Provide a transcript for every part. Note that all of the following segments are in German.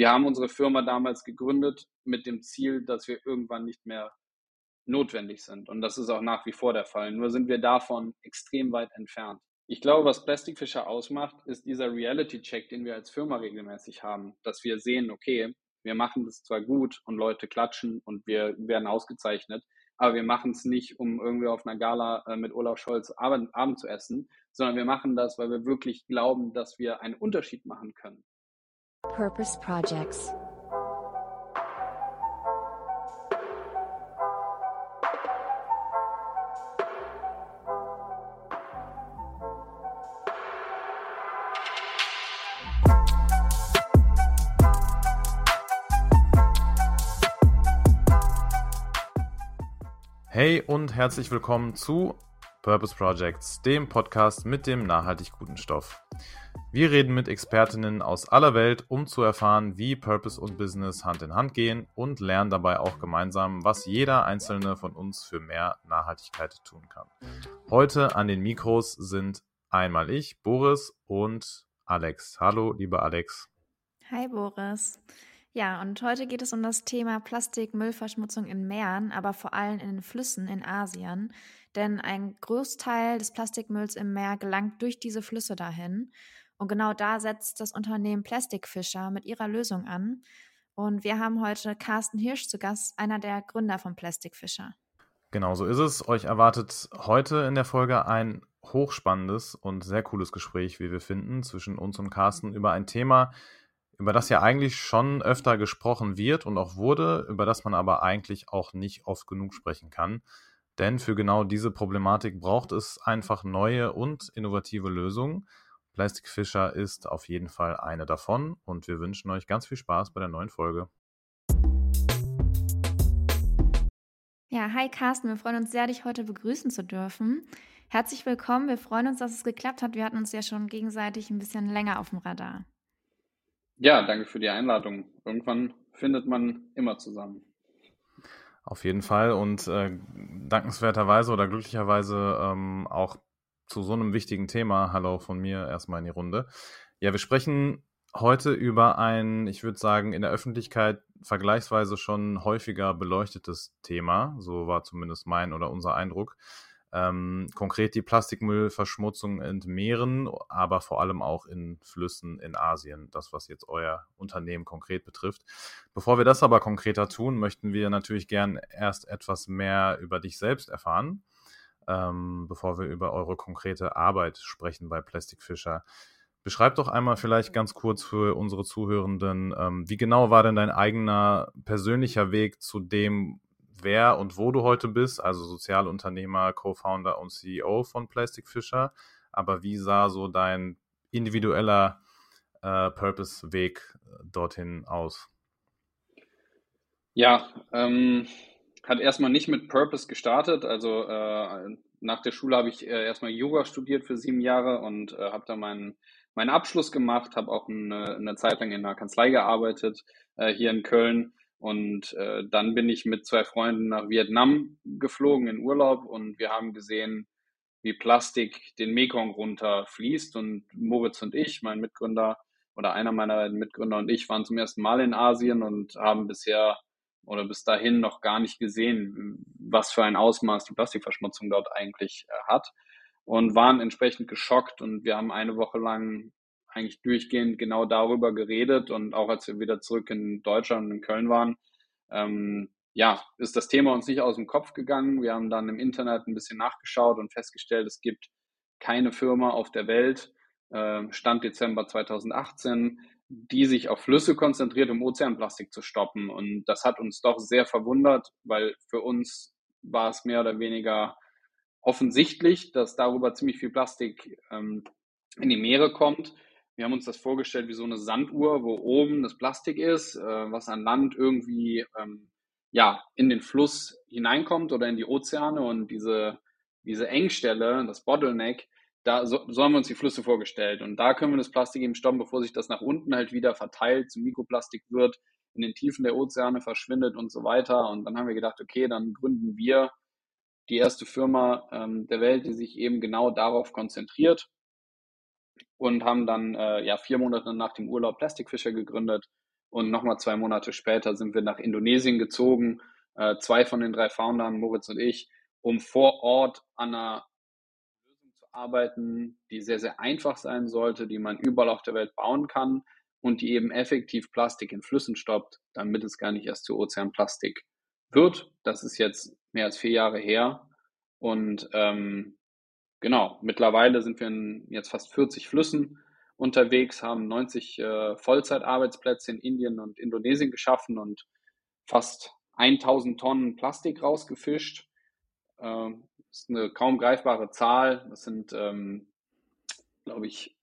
wir haben unsere Firma damals gegründet mit dem Ziel, dass wir irgendwann nicht mehr notwendig sind. Und das ist auch nach wie vor der Fall. Nur sind wir davon extrem weit entfernt. Ich glaube, was Plastikfischer ausmacht, ist dieser Reality-Check, den wir als Firma regelmäßig haben, dass wir sehen, okay, wir machen das zwar gut und Leute klatschen und wir werden ausgezeichnet, aber wir machen es nicht, um irgendwie auf einer Gala äh, mit Olaf Scholz Abend, Abend zu essen, sondern wir machen das, weil wir wirklich glauben, dass wir einen Unterschied machen können. Purpose Projects Hey und herzlich willkommen zu Purpose Projects, dem Podcast mit dem nachhaltig guten Stoff. Wir reden mit Expertinnen aus aller Welt, um zu erfahren, wie Purpose und Business Hand in Hand gehen und lernen dabei auch gemeinsam, was jeder einzelne von uns für mehr Nachhaltigkeit tun kann. Heute an den Mikros sind einmal ich, Boris und Alex. Hallo, lieber Alex. Hi, Boris. Ja, und heute geht es um das Thema Plastikmüllverschmutzung in Meeren, aber vor allem in den Flüssen in Asien. Denn ein Großteil des Plastikmülls im Meer gelangt durch diese Flüsse dahin. Und genau da setzt das Unternehmen Plastikfischer mit ihrer Lösung an. Und wir haben heute Carsten Hirsch zu Gast, einer der Gründer von Plastikfischer. Genau so ist es. Euch erwartet heute in der Folge ein hochspannendes und sehr cooles Gespräch, wie wir finden, zwischen uns und Carsten über ein Thema, über das ja eigentlich schon öfter gesprochen wird und auch wurde, über das man aber eigentlich auch nicht oft genug sprechen kann. Denn für genau diese Problematik braucht es einfach neue und innovative Lösungen. Plastikfischer ist auf jeden Fall eine davon und wir wünschen euch ganz viel Spaß bei der neuen Folge. Ja, hi Carsten, wir freuen uns sehr, dich heute begrüßen zu dürfen. Herzlich willkommen, wir freuen uns, dass es geklappt hat. Wir hatten uns ja schon gegenseitig ein bisschen länger auf dem Radar. Ja, danke für die Einladung. Irgendwann findet man immer zusammen. Auf jeden Fall und äh, dankenswerterweise oder glücklicherweise ähm, auch zu so einem wichtigen Thema. Hallo von mir erstmal in die Runde. Ja, wir sprechen heute über ein, ich würde sagen, in der Öffentlichkeit vergleichsweise schon häufiger beleuchtetes Thema. So war zumindest mein oder unser Eindruck. Ähm, konkret die Plastikmüllverschmutzung in Meeren, aber vor allem auch in Flüssen in Asien, das, was jetzt euer Unternehmen konkret betrifft. Bevor wir das aber konkreter tun, möchten wir natürlich gern erst etwas mehr über dich selbst erfahren, ähm, bevor wir über eure konkrete Arbeit sprechen bei Plastikfischer. Beschreib doch einmal vielleicht ganz kurz für unsere Zuhörenden, ähm, wie genau war denn dein eigener persönlicher Weg zu dem, wer und wo du heute bist, also Sozialunternehmer, Co-Founder und CEO von Plastic Fisher. Aber wie sah so dein individueller äh, Purpose-Weg äh, dorthin aus? Ja, ähm, hat erstmal nicht mit Purpose gestartet. Also äh, nach der Schule habe ich äh, erstmal Yoga studiert für sieben Jahre und äh, habe da meinen, meinen Abschluss gemacht, habe auch eine, eine Zeit lang in einer Kanzlei gearbeitet äh, hier in Köln und äh, dann bin ich mit zwei Freunden nach Vietnam geflogen in Urlaub und wir haben gesehen, wie Plastik den Mekong runterfließt. Und Moritz und ich, mein Mitgründer oder einer meiner Mitgründer und ich waren zum ersten Mal in Asien und haben bisher oder bis dahin noch gar nicht gesehen, was für ein Ausmaß die Plastikverschmutzung dort eigentlich äh, hat und waren entsprechend geschockt und wir haben eine Woche lang eigentlich durchgehend genau darüber geredet und auch als wir wieder zurück in Deutschland und in Köln waren, ähm, ja, ist das Thema uns nicht aus dem Kopf gegangen. Wir haben dann im Internet ein bisschen nachgeschaut und festgestellt, es gibt keine Firma auf der Welt, äh, Stand Dezember 2018, die sich auf Flüsse konzentriert, um Ozeanplastik zu stoppen. Und das hat uns doch sehr verwundert, weil für uns war es mehr oder weniger offensichtlich, dass darüber ziemlich viel Plastik ähm, in die Meere kommt. Wir haben uns das vorgestellt wie so eine Sanduhr, wo oben das Plastik ist, äh, was an Land irgendwie ähm, ja, in den Fluss hineinkommt oder in die Ozeane und diese, diese Engstelle, das Bottleneck, da so, so haben wir uns die Flüsse vorgestellt. Und da können wir das Plastik eben stoppen, bevor sich das nach unten halt wieder verteilt, zu Mikroplastik wird, in den Tiefen der Ozeane verschwindet und so weiter. Und dann haben wir gedacht, okay, dann gründen wir die erste Firma ähm, der Welt, die sich eben genau darauf konzentriert und haben dann äh, ja vier Monate nach dem Urlaub Plastikfischer gegründet Und nochmal zwei Monate später sind wir nach Indonesien gezogen, äh, zwei von den drei Foundern, Moritz und ich, um vor Ort an einer arbeiten, die sehr, sehr einfach sein sollte, die man überall auf der Welt bauen kann und die eben effektiv Plastik in Flüssen stoppt, damit es gar nicht erst zu Ozeanplastik wird. Das ist jetzt mehr als vier Jahre her. Und ähm, genau, mittlerweile sind wir in jetzt fast 40 Flüssen unterwegs, haben 90 äh, Vollzeitarbeitsplätze in Indien und Indonesien geschaffen und fast 1000 Tonnen Plastik rausgefischt. Ähm, das ist eine kaum greifbare Zahl. Das sind, ähm, glaube ich,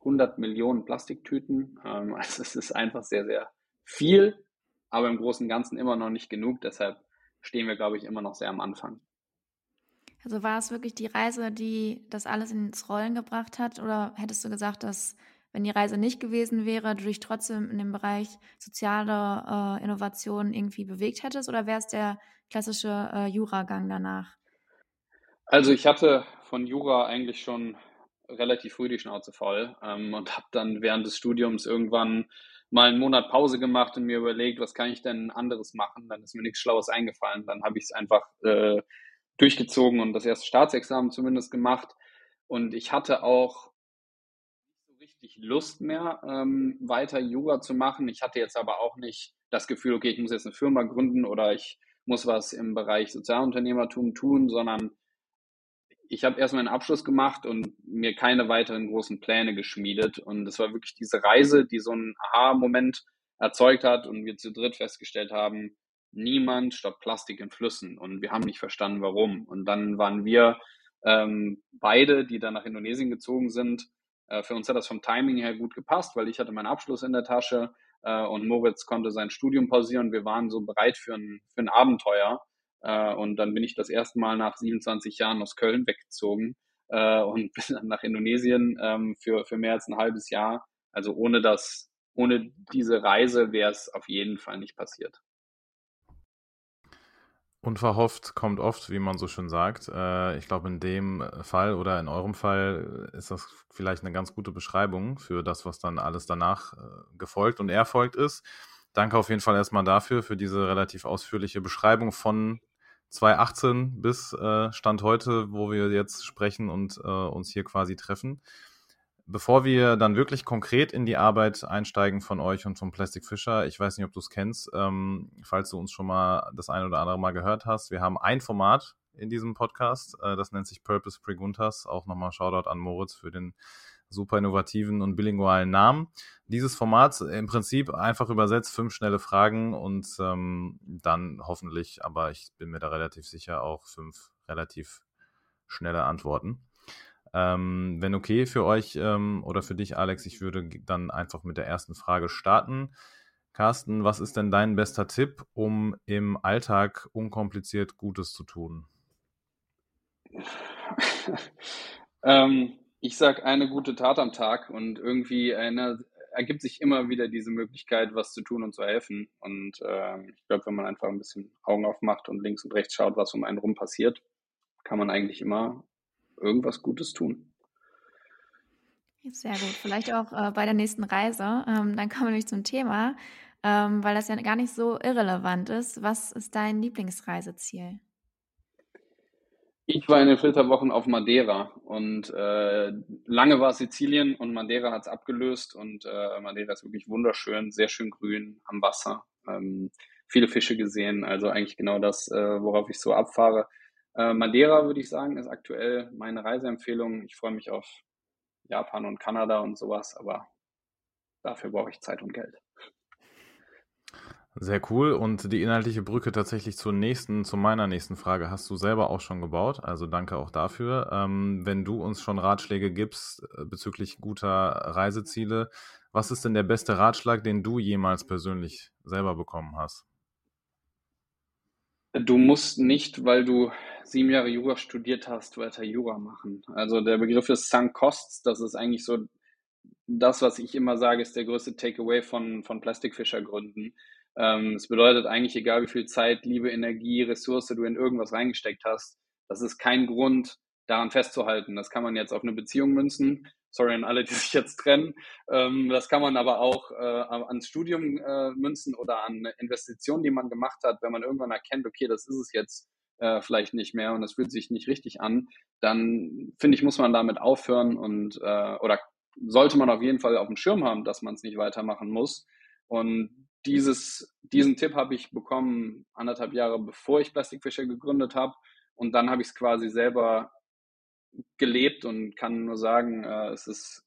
100 Millionen Plastiktüten. Ähm, also es ist einfach sehr, sehr viel, aber im Großen und Ganzen immer noch nicht genug. Deshalb stehen wir, glaube ich, immer noch sehr am Anfang. Also war es wirklich die Reise, die das alles ins Rollen gebracht hat? Oder hättest du gesagt, dass wenn die Reise nicht gewesen wäre, du dich trotzdem in dem Bereich soziale äh, Innovation irgendwie bewegt hättest? Oder wäre es der klassische äh, Juragang danach? Also ich hatte von Jura eigentlich schon relativ früh die Schnauze voll ähm, und habe dann während des Studiums irgendwann mal einen Monat Pause gemacht und mir überlegt, was kann ich denn anderes machen? Dann ist mir nichts Schlaues eingefallen. Dann habe ich es einfach äh, durchgezogen und das erste Staatsexamen zumindest gemacht. Und ich hatte auch nicht so richtig Lust mehr, ähm, weiter Yoga zu machen. Ich hatte jetzt aber auch nicht das Gefühl, okay, ich muss jetzt eine Firma gründen oder ich muss was im Bereich Sozialunternehmertum tun, sondern ich habe erstmal einen Abschluss gemacht und mir keine weiteren großen Pläne geschmiedet. Und es war wirklich diese Reise, die so einen Aha-Moment erzeugt hat und wir zu dritt festgestellt haben, niemand stoppt Plastik in Flüssen und wir haben nicht verstanden, warum. Und dann waren wir ähm, beide, die dann nach Indonesien gezogen sind. Äh, für uns hat das vom Timing her gut gepasst, weil ich hatte meinen Abschluss in der Tasche äh, und Moritz konnte sein Studium pausieren. Wir waren so bereit für ein, für ein Abenteuer. Äh, und dann bin ich das erste Mal nach 27 Jahren aus Köln weggezogen äh, und bin dann nach Indonesien ähm, für, für mehr als ein halbes Jahr. Also ohne das, ohne diese Reise wäre es auf jeden Fall nicht passiert. Unverhofft kommt oft, wie man so schön sagt. Äh, ich glaube, in dem Fall oder in eurem Fall ist das vielleicht eine ganz gute Beschreibung für das, was dann alles danach äh, gefolgt und erfolgt ist. Danke auf jeden Fall erstmal dafür, für diese relativ ausführliche Beschreibung von 2018 bis äh, Stand heute, wo wir jetzt sprechen und uns hier quasi treffen. Bevor wir dann wirklich konkret in die Arbeit einsteigen von euch und vom Plastic Fisher, ich weiß nicht, ob du es kennst, ähm, falls du uns schon mal das ein oder andere Mal gehört hast. Wir haben ein Format in diesem Podcast, äh, das nennt sich Purpose Preguntas. Auch nochmal Shoutout an Moritz für den super innovativen und bilingualen Namen. Dieses Format im Prinzip einfach übersetzt fünf schnelle Fragen und ähm, dann hoffentlich, aber ich bin mir da relativ sicher, auch fünf relativ schnelle Antworten. Ähm, wenn okay für euch ähm, oder für dich, Alex, ich würde dann einfach mit der ersten Frage starten. Carsten, was ist denn dein bester Tipp, um im Alltag unkompliziert Gutes zu tun? ähm, ich sage eine gute Tat am Tag und irgendwie eine, ergibt sich immer wieder diese Möglichkeit, was zu tun und zu helfen. Und äh, ich glaube, wenn man einfach ein bisschen Augen aufmacht und links und rechts schaut, was um einen rum passiert, kann man eigentlich immer irgendwas Gutes tun. Sehr gut. Vielleicht auch äh, bei der nächsten Reise. Ähm, dann kommen wir nämlich zum Thema, ähm, weil das ja gar nicht so irrelevant ist. Was ist dein Lieblingsreiseziel? Ich war in den Filterwochen auf Madeira und äh, lange war Sizilien und Madeira hat es abgelöst und äh, Madeira ist wirklich wunderschön, sehr schön grün am Wasser, ähm, viele Fische gesehen, also eigentlich genau das, äh, worauf ich so abfahre. Äh, Madeira, würde ich sagen, ist aktuell meine Reiseempfehlung. Ich freue mich auf Japan und Kanada und sowas, aber dafür brauche ich Zeit und Geld. Sehr cool. Und die inhaltliche Brücke tatsächlich zur nächsten, zu meiner nächsten Frage hast du selber auch schon gebaut. Also danke auch dafür. Ähm, wenn du uns schon Ratschläge gibst äh, bezüglich guter Reiseziele, was ist denn der beste Ratschlag, den du jemals persönlich selber bekommen hast? Du musst nicht, weil du sieben Jahre Jura studiert hast, weiter Jura machen. Also der Begriff ist Sunk Costs. Das ist eigentlich so das, was ich immer sage, ist der größte Takeaway von, von Plastikfischergründen. Ähm, es bedeutet eigentlich, egal wie viel Zeit, Liebe, Energie, Ressource du in irgendwas reingesteckt hast, das ist kein Grund, daran festzuhalten. Das kann man jetzt auf eine Beziehung münzen, sorry an alle, die sich jetzt trennen. Ähm, das kann man aber auch äh, ans Studium äh, münzen oder an Investitionen, die man gemacht hat. Wenn man irgendwann erkennt, okay, das ist es jetzt äh, vielleicht nicht mehr und das fühlt sich nicht richtig an, dann finde ich, muss man damit aufhören und äh, oder sollte man auf jeden Fall auf dem Schirm haben, dass man es nicht weitermachen muss. Und dieses, diesen Tipp habe ich bekommen anderthalb Jahre bevor ich Plastic Fisher gegründet habe. Und dann habe ich es quasi selber gelebt und kann nur sagen, äh, es ist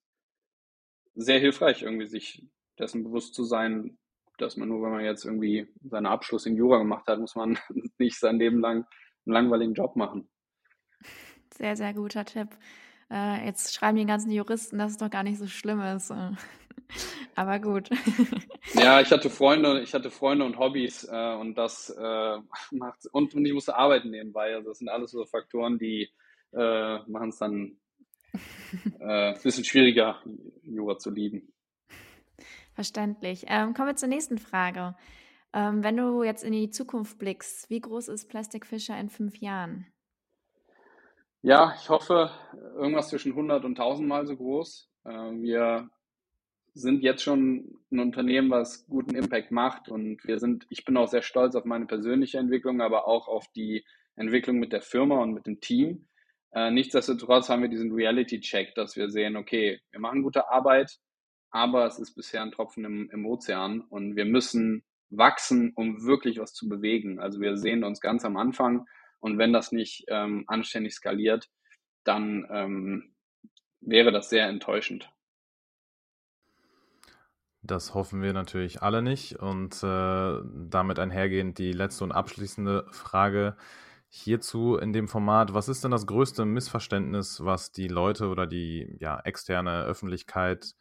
sehr hilfreich, irgendwie sich dessen bewusst zu sein, dass man nur, wenn man jetzt irgendwie seinen Abschluss in Jura gemacht hat, muss man nicht sein Leben lang einen langweiligen Job machen. Sehr, sehr guter Tipp. Äh, jetzt schreiben die ganzen Juristen, dass es doch gar nicht so schlimm ist. Aber gut. Ja, ich hatte Freunde, ich hatte Freunde und Hobbys äh, und das äh, macht und, und ich musste arbeiten nebenbei. Also das sind alles so Faktoren, die äh, machen es dann äh, ein bisschen schwieriger, Jura zu lieben. Verständlich. Ähm, kommen wir zur nächsten Frage. Ähm, wenn du jetzt in die Zukunft blickst, wie groß ist Plastic Fisher in fünf Jahren? Ja, ich hoffe, irgendwas zwischen 100 und 1000 Mal so groß. Äh, wir sind jetzt schon ein Unternehmen, was guten Impact macht und wir sind, ich bin auch sehr stolz auf meine persönliche Entwicklung, aber auch auf die Entwicklung mit der Firma und mit dem Team. Äh, nichtsdestotrotz haben wir diesen Reality-Check, dass wir sehen, okay, wir machen gute Arbeit, aber es ist bisher ein Tropfen im, im Ozean und wir müssen wachsen, um wirklich was zu bewegen. Also wir sehen uns ganz am Anfang und wenn das nicht ähm, anständig skaliert, dann ähm, wäre das sehr enttäuschend. Das hoffen wir natürlich alle nicht. Und äh, damit einhergehend die letzte und abschließende Frage hierzu in dem Format. Was ist denn das größte Missverständnis, was die Leute oder die ja, externe Öffentlichkeit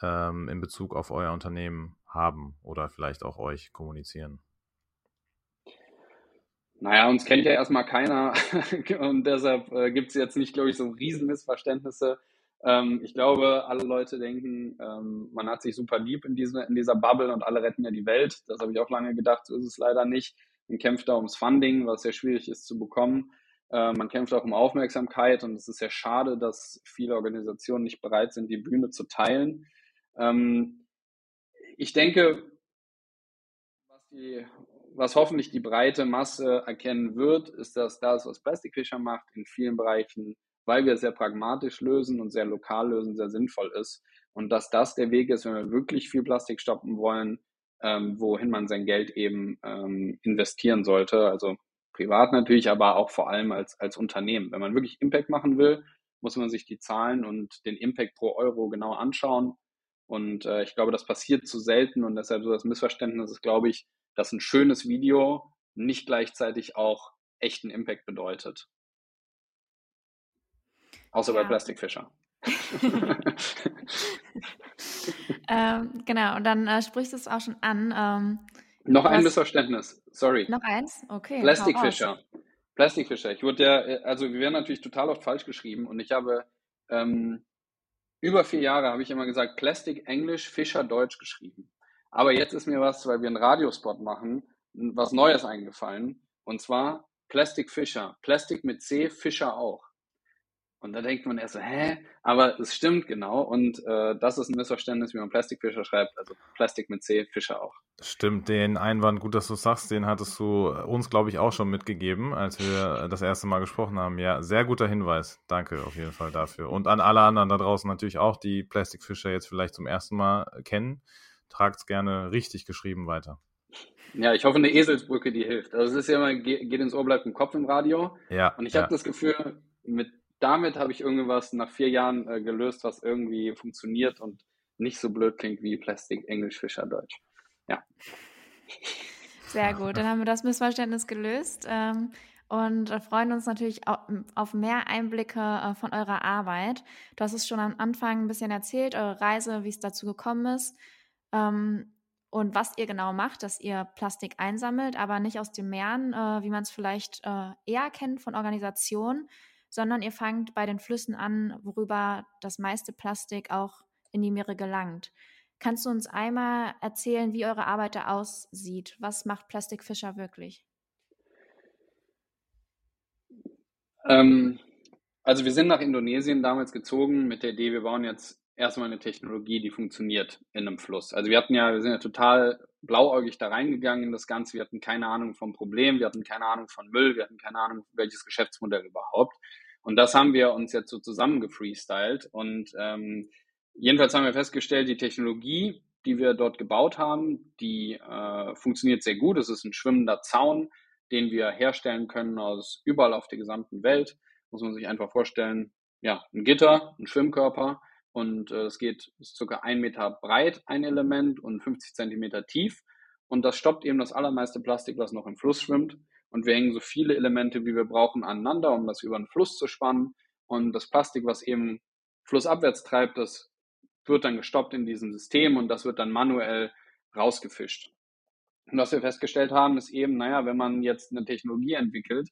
ähm, in Bezug auf euer Unternehmen haben oder vielleicht auch euch kommunizieren? Naja, uns kennt ja erstmal keiner und deshalb äh, gibt es jetzt nicht, glaube ich, so Riesenmissverständnisse. Ähm, ich glaube, alle Leute denken, ähm, man hat sich super lieb in, diese, in dieser Bubble und alle retten ja die Welt. Das habe ich auch lange gedacht, so ist es leider nicht. Man kämpft da ums Funding, was sehr schwierig ist zu bekommen. Äh, man kämpft auch um Aufmerksamkeit und es ist sehr schade, dass viele Organisationen nicht bereit sind, die Bühne zu teilen. Ähm, ich denke, was, die, was hoffentlich die breite Masse erkennen wird, ist, dass das, was Plastikfischer macht, in vielen Bereichen weil wir sehr pragmatisch lösen und sehr lokal lösen, sehr sinnvoll ist. Und dass das der Weg ist, wenn wir wirklich viel Plastik stoppen wollen, ähm, wohin man sein Geld eben ähm, investieren sollte. Also privat natürlich, aber auch vor allem als, als Unternehmen. Wenn man wirklich Impact machen will, muss man sich die Zahlen und den Impact pro Euro genau anschauen. Und äh, ich glaube, das passiert zu selten und deshalb so das Missverständnis ist, glaube ich, dass ein schönes Video nicht gleichzeitig auch echten Impact bedeutet. Außer ja. bei Plastikfischer. ähm, genau, und dann äh, sprichst du es auch schon an. Ähm, noch ein Missverständnis, sorry. Noch eins? Okay. Plastikfischer. Plastikfischer. Ich wurde ja, äh, also wir werden natürlich total oft falsch geschrieben und ich habe ähm, über vier Jahre habe ich immer gesagt Plastik Englisch, Fischer Deutsch geschrieben. Aber jetzt ist mir was, weil wir einen Radiospot machen, was Neues eingefallen. Und zwar Plastic Fischer. Plastik mit C, Fischer auch. Und da denkt man erst so, hä? Aber es stimmt genau. Und äh, das ist ein Missverständnis, wie man Plastikfischer schreibt. Also Plastik mit C, Fischer auch. Stimmt, den Einwand, gut, dass du sagst, den hattest du uns, glaube ich, auch schon mitgegeben, als wir das erste Mal gesprochen haben. Ja, sehr guter Hinweis. Danke auf jeden Fall dafür. Und an alle anderen da draußen natürlich auch, die Plastikfischer jetzt vielleicht zum ersten Mal kennen. Tragt es gerne richtig geschrieben weiter. Ja, ich hoffe, eine Eselsbrücke, die hilft. Also es ist ja immer, geht ins Ohr, bleibt im Kopf im Radio. Ja. Und ich ja. habe das Gefühl, mit damit habe ich irgendwas nach vier Jahren äh, gelöst, was irgendwie funktioniert und nicht so blöd klingt wie Plastik, Englisch, Fischer, Deutsch. Ja. Sehr gut, dann haben wir das Missverständnis gelöst ähm, und freuen uns natürlich auf mehr Einblicke äh, von eurer Arbeit. Du hast es schon am Anfang ein bisschen erzählt, eure Reise, wie es dazu gekommen ist ähm, und was ihr genau macht, dass ihr Plastik einsammelt, aber nicht aus den Meeren, äh, wie man es vielleicht äh, eher kennt von Organisationen, sondern ihr fangt bei den Flüssen an, worüber das meiste Plastik auch in die Meere gelangt. Kannst du uns einmal erzählen, wie eure Arbeit da aussieht? Was macht Plastikfischer wirklich? Ähm, Also wir sind nach Indonesien damals gezogen mit der Idee, wir bauen jetzt erstmal eine Technologie, die funktioniert in einem Fluss. Also wir hatten ja, wir sind ja total blauäugig da reingegangen in das Ganze. Wir hatten keine Ahnung vom Problem, wir hatten keine Ahnung von Müll, wir hatten keine Ahnung, welches Geschäftsmodell überhaupt. Und das haben wir uns jetzt so zusammengefreestylt. Und ähm, jedenfalls haben wir festgestellt, die Technologie, die wir dort gebaut haben, die äh, funktioniert sehr gut. Es ist ein schwimmender Zaun, den wir herstellen können aus überall auf der gesamten Welt muss man sich einfach vorstellen, ja, ein Gitter, ein Schwimmkörper und äh, es geht ist circa ein Meter breit, ein Element und 50 Zentimeter tief und das stoppt eben das allermeiste Plastik, was noch im Fluss schwimmt und wir hängen so viele Elemente, wie wir brauchen, aneinander, um das über den Fluss zu spannen und das Plastik, was eben flussabwärts treibt, das wird dann gestoppt in diesem System und das wird dann manuell rausgefischt. Und was wir festgestellt haben, ist eben, naja, wenn man jetzt eine Technologie entwickelt,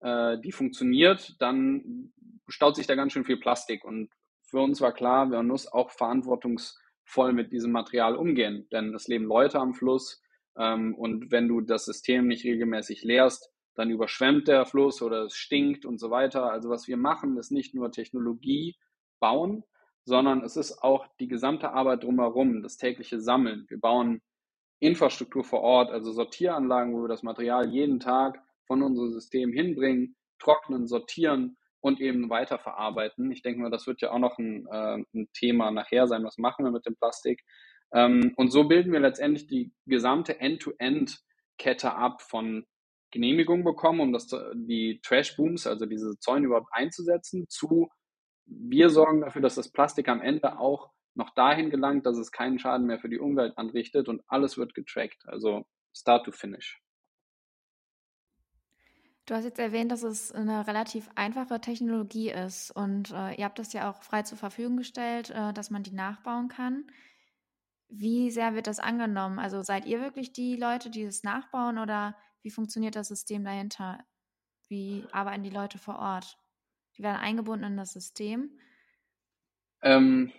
äh, die funktioniert, dann staut sich da ganz schön viel Plastik. Und für uns war klar, wir müssen auch verantwortungsvoll mit diesem Material umgehen, denn es leben Leute am Fluss. Ähm, und wenn du das System nicht regelmäßig leerst, dann überschwemmt der Fluss oder es stinkt und so weiter. Also was wir machen, ist nicht nur Technologie bauen, sondern es ist auch die gesamte Arbeit drumherum, das tägliche Sammeln. Wir bauen Infrastruktur vor Ort, also Sortieranlagen, wo wir das Material jeden Tag von unserem System hinbringen, trocknen, sortieren und eben weiterverarbeiten. Ich denke mal, das wird ja auch noch ein, äh, ein Thema nachher sein. Was machen wir mit dem Plastik? Ähm, und so bilden wir letztendlich die gesamte End-to-End-Kette ab von Genehmigung bekommen, um das, die Trash-Booms, also diese Zäune überhaupt einzusetzen, zu wir sorgen dafür, dass das Plastik am Ende auch noch dahin gelangt, dass es keinen Schaden mehr für die Umwelt anrichtet und alles wird getrackt, also Start to Finish. Du hast jetzt erwähnt, dass es eine relativ einfache Technologie ist und äh, ihr habt das ja auch frei zur Verfügung gestellt, äh, dass man die nachbauen kann. Wie sehr wird das angenommen? Also seid ihr wirklich die Leute, die es nachbauen oder wie funktioniert das System dahinter? Wie arbeiten die Leute vor Ort? Die werden eingebunden in das System? Ähm,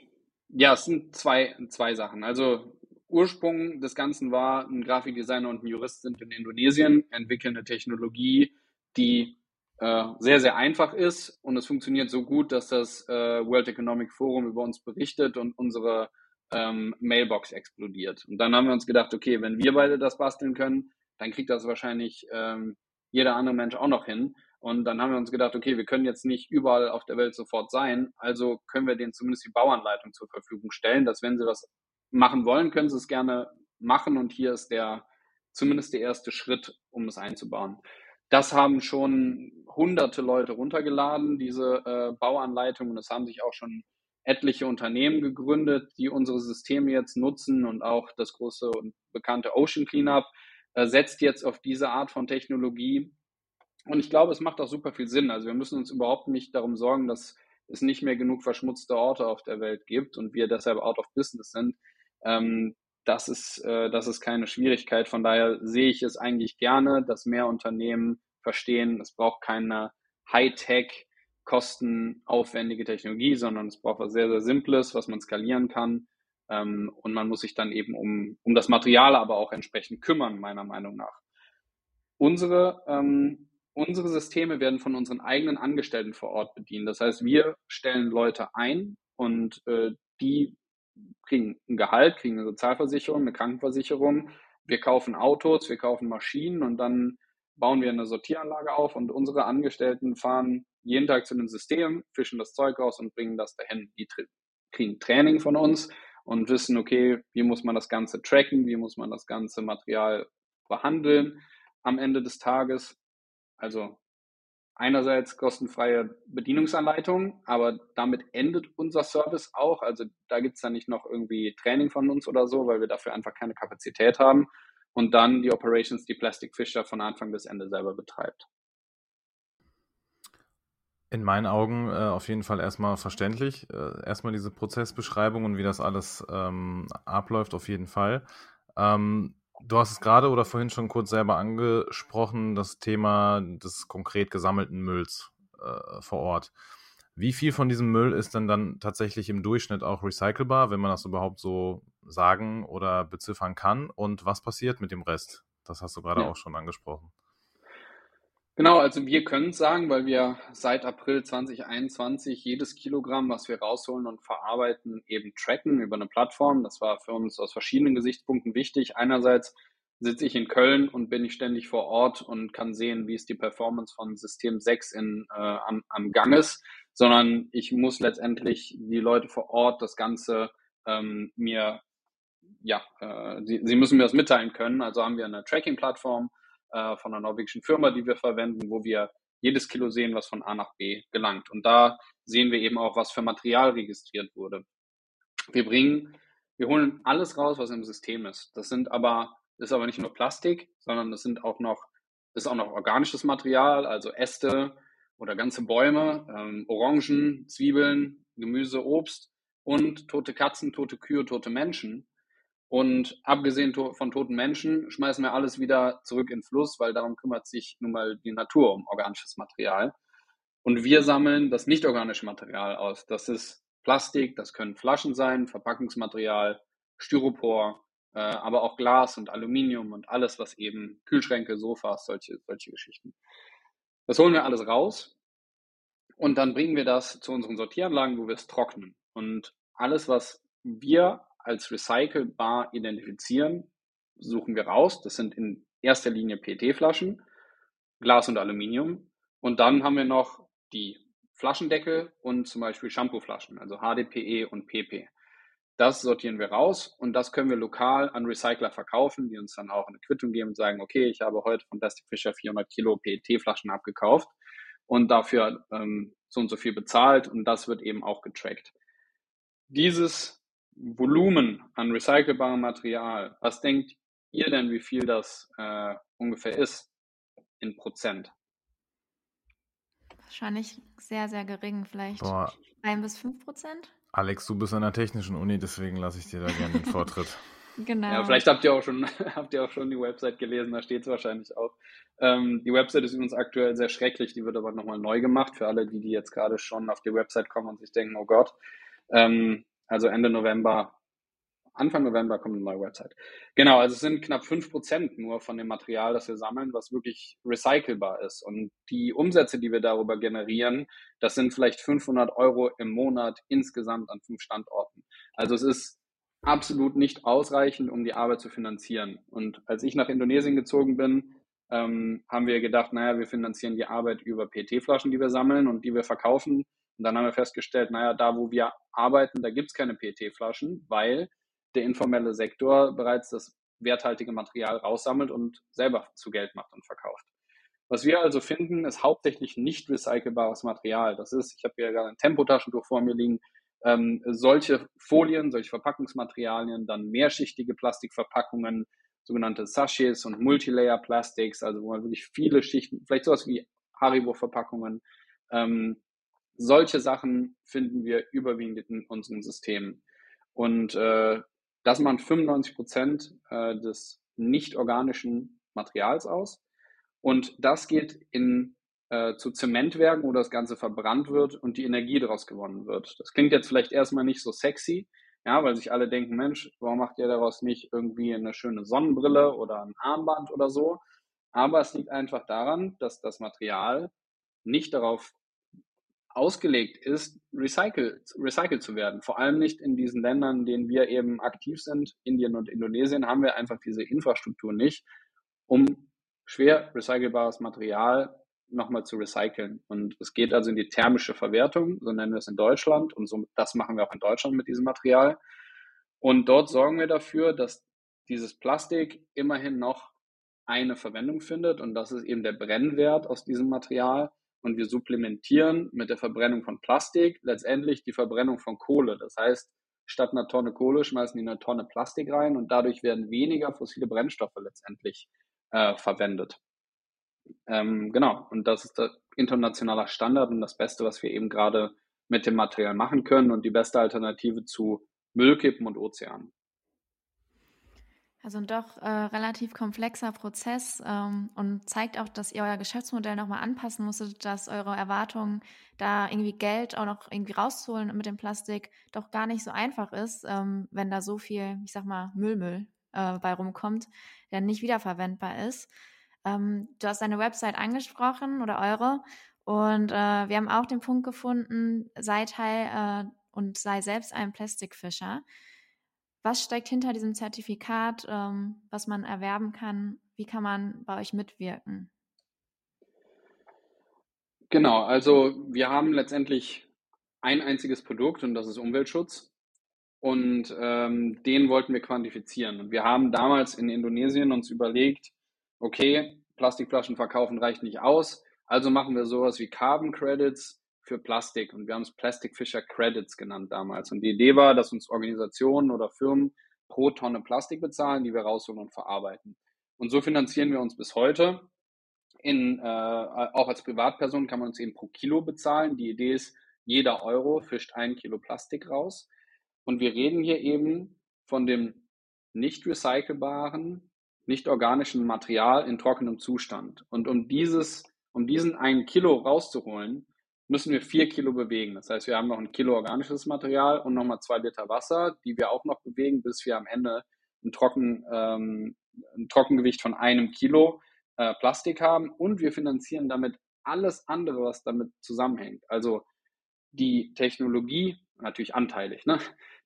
ja, es sind zwei, zwei Sachen. Also Ursprung des Ganzen war, ein Grafikdesigner und ein Jurist sind in Indonesien, entwickeln eine Technologie, die äh, sehr, sehr einfach ist und es funktioniert so gut, dass das äh, World Economic Forum über uns berichtet und unsere ähm, Mailbox explodiert. Und dann haben wir uns gedacht, okay, wenn wir beide das basteln können, dann kriegt das wahrscheinlich ähm, jeder andere Mensch auch noch hin. Und dann haben wir uns gedacht, okay, wir können jetzt nicht überall auf der Welt sofort sein, also können wir denen zumindest die Bauanleitung zur Verfügung stellen, dass wenn sie was machen wollen, können sie es gerne machen und hier ist der zumindest der erste Schritt, um es einzubauen. Das haben schon hunderte Leute runtergeladen, diese äh, Bauanleitung. Und es haben sich auch schon etliche Unternehmen gegründet, die unsere Systeme jetzt nutzen. Und auch das große und bekannte Ocean Cleanup äh, setzt jetzt auf diese Art von Technologie. Und ich glaube, es macht auch super viel Sinn. Also wir müssen uns überhaupt nicht darum sorgen, dass es nicht mehr genug verschmutzte Orte auf der Welt gibt und wir deshalb out of business sind. Ähm, das ist, äh, das ist keine Schwierigkeit. Von daher sehe ich es eigentlich gerne, dass mehr Unternehmen verstehen, es braucht keine Hightech, kostenaufwendige Technologie, sondern es braucht was sehr, sehr Simples, was man skalieren kann. Ähm, und man muss sich dann eben um, um das Material aber auch entsprechend kümmern, meiner Meinung nach. Unsere, ähm, unsere Systeme werden von unseren eigenen Angestellten vor Ort bedient. Das heißt, wir stellen Leute ein und äh, die kriegen ein Gehalt, kriegen eine Sozialversicherung, eine Krankenversicherung. Wir kaufen Autos, wir kaufen Maschinen und dann bauen wir eine Sortieranlage auf und unsere Angestellten fahren jeden Tag zu dem System, fischen das Zeug raus und bringen das dahin. Die kriegen Training von uns und wissen, okay, wie muss man das Ganze tracken, wie muss man das ganze Material behandeln am Ende des Tages. Also einerseits kostenfreie Bedienungsanleitung, aber damit endet unser Service auch. Also da gibt es dann nicht noch irgendwie Training von uns oder so, weil wir dafür einfach keine Kapazität haben. Und dann die Operations, die Plastic Fisher von Anfang bis Ende selber betreibt. In meinen Augen äh, auf jeden Fall erstmal verständlich. Äh, erstmal diese Prozessbeschreibung und wie das alles ähm, abläuft, auf jeden Fall. Ähm, Du hast es gerade oder vorhin schon kurz selber angesprochen, das Thema des konkret gesammelten Mülls äh, vor Ort. Wie viel von diesem Müll ist denn dann tatsächlich im Durchschnitt auch recycelbar, wenn man das überhaupt so sagen oder beziffern kann? Und was passiert mit dem Rest? Das hast du gerade ja. auch schon angesprochen. Genau, also wir können sagen, weil wir seit April 2021 jedes Kilogramm, was wir rausholen und verarbeiten, eben tracken über eine Plattform. Das war für uns aus verschiedenen Gesichtspunkten wichtig. Einerseits sitze ich in Köln und bin ich ständig vor Ort und kann sehen, wie ist die Performance von System 6 in, äh, am, am Gang ist, sondern ich muss letztendlich die Leute vor Ort das Ganze ähm, mir, ja, äh, sie, sie müssen mir das mitteilen können. Also haben wir eine Tracking-Plattform, äh, von einer norwegischen Firma, die wir verwenden, wo wir jedes Kilo sehen, was von A nach B gelangt. Und da sehen wir eben auch, was für Material registriert wurde. Wir bringen, wir holen alles raus, was im System ist. Das sind aber, ist aber nicht nur Plastik, sondern das sind auch noch, ist auch noch organisches Material, also Äste oder ganze Bäume, ähm, Orangen, Zwiebeln, Gemüse, Obst und tote Katzen, tote Kühe, tote Menschen. Und abgesehen von toten Menschen schmeißen wir alles wieder zurück in den Fluss, weil darum kümmert sich nun mal die Natur um organisches Material. Und wir sammeln das nicht organische Material aus. Das ist Plastik, das können Flaschen sein, Verpackungsmaterial, Styropor, äh, aber auch Glas und Aluminium und alles, was eben Kühlschränke, Sofas, solche, solche Geschichten. Das holen wir alles raus und dann bringen wir das zu unseren Sortieranlagen, wo wir es trocknen. Und alles, was wir als recycelbar identifizieren, suchen wir raus. Das sind in erster Linie PET-Flaschen, Glas und Aluminium. Und dann haben wir noch die Flaschendeckel und zum Beispiel Shampooflaschen, also HDPE und PP. Das sortieren wir raus und das können wir lokal an Recycler verkaufen, die uns dann auch eine Quittung geben und sagen, okay, ich habe heute von Plastic Fisher 400 Kilo PET-Flaschen abgekauft und dafür ähm, so und so viel bezahlt und das wird eben auch getrackt. Dieses Volumen an recycelbarem Material, was denkt ihr denn, wie viel das äh, ungefähr ist in Prozent? Wahrscheinlich sehr, sehr gering, vielleicht Boah. ein bis fünf Prozent. Alex, du bist an der technischen Uni, deswegen lasse ich dir da gerne den Vortritt. genau. Ja, vielleicht habt ihr auch schon, habt ihr auch schon die Website gelesen, da steht es wahrscheinlich auch. Ähm, die Website ist übrigens aktuell sehr schrecklich, die wird aber nochmal neu gemacht für alle, die, die jetzt gerade schon auf die Website kommen und sich denken, oh Gott. Ähm, also Ende November, Anfang November kommt eine neue Website. Genau, also es sind knapp fünf Prozent nur von dem Material, das wir sammeln, was wirklich recycelbar ist. Und die Umsätze, die wir darüber generieren, das sind vielleicht 500 Euro im Monat insgesamt an fünf Standorten. Also es ist absolut nicht ausreichend, um die Arbeit zu finanzieren. Und als ich nach Indonesien gezogen bin, ähm, haben wir gedacht, naja, wir finanzieren die Arbeit über PT-Flaschen, die wir sammeln und die wir verkaufen. Und dann haben wir festgestellt, naja, da wo wir arbeiten, da gibt es keine PET-Flaschen, weil der informelle Sektor bereits das werthaltige Material raussammelt und selber zu Geld macht und verkauft. Was wir also finden, ist hauptsächlich nicht recycelbares Material. Das ist, ich habe hier gerade ein Tempotaschentuch vor mir liegen, ähm, solche Folien, solche Verpackungsmaterialien, dann mehrschichtige Plastikverpackungen, sogenannte Sachets und Multilayer Plastics, also wo man wirklich viele Schichten, vielleicht sowas wie Haribo-Verpackungen, ähm, solche Sachen finden wir überwiegend in unseren Systemen. Und äh, das machen 95 Prozent äh, des nicht organischen Materials aus. Und das geht in, äh, zu Zementwerken, wo das Ganze verbrannt wird und die Energie daraus gewonnen wird. Das klingt jetzt vielleicht erstmal nicht so sexy, ja, weil sich alle denken, Mensch, warum macht ihr daraus nicht irgendwie eine schöne Sonnenbrille oder ein Armband oder so? Aber es liegt einfach daran, dass das Material nicht darauf ausgelegt ist, recycelt, recycelt zu werden. Vor allem nicht in diesen Ländern, in denen wir eben aktiv sind, Indien und Indonesien, haben wir einfach diese Infrastruktur nicht, um schwer recycelbares Material nochmal zu recyceln. Und es geht also in die thermische Verwertung, so nennen wir es in Deutschland. Und so, das machen wir auch in Deutschland mit diesem Material. Und dort sorgen wir dafür, dass dieses Plastik immerhin noch eine Verwendung findet. Und das ist eben der Brennwert aus diesem Material und wir supplementieren mit der Verbrennung von Plastik letztendlich die Verbrennung von Kohle. Das heißt, statt einer Tonne Kohle schmeißen die eine Tonne Plastik rein und dadurch werden weniger fossile Brennstoffe letztendlich äh, verwendet. Ähm, genau, und das ist der internationale Standard und das Beste, was wir eben gerade mit dem Material machen können und die beste Alternative zu Müllkippen und Ozeanen. Also ein doch äh, relativ komplexer Prozess ähm, und zeigt auch, dass ihr euer Geschäftsmodell nochmal anpassen musstet, dass eure Erwartungen, da irgendwie Geld auch noch irgendwie rauszuholen mit dem Plastik, doch gar nicht so einfach ist, ähm, wenn da so viel, ich sag mal, Müllmüll äh, bei rumkommt, der nicht wiederverwendbar ist. Ähm, du hast deine Website angesprochen oder eure und äh, wir haben auch den Punkt gefunden, sei Teil äh, und sei selbst ein Plastikfischer. Was steckt hinter diesem Zertifikat, ähm, was man erwerben kann? Wie kann man bei euch mitwirken? Genau, also wir haben letztendlich ein einziges Produkt und das ist Umweltschutz. Und ähm, den wollten wir quantifizieren. Und wir haben damals in Indonesien uns überlegt, okay, Plastikflaschen verkaufen reicht nicht aus, also machen wir sowas wie Carbon Credits für Plastik. Und wir haben es Plastic Fisher Credits genannt damals. Und die Idee war, dass uns Organisationen oder Firmen pro Tonne Plastik bezahlen, die wir rausholen und verarbeiten. Und so finanzieren wir uns bis heute. In, äh, auch als Privatperson kann man uns eben pro Kilo bezahlen. Die Idee ist, jeder Euro fischt ein Kilo Plastik raus. Und wir reden hier eben von dem nicht recycelbaren, nicht organischen Material in trockenem Zustand. Und um dieses, um diesen einen Kilo rauszuholen, müssen wir vier Kilo bewegen. Das heißt, wir haben noch ein Kilo organisches Material und nochmal zwei Liter Wasser, die wir auch noch bewegen, bis wir am Ende ein, Trocken, ähm, ein Trockengewicht von einem Kilo äh, Plastik haben. Und wir finanzieren damit alles andere, was damit zusammenhängt. Also die Technologie, natürlich anteilig, ne?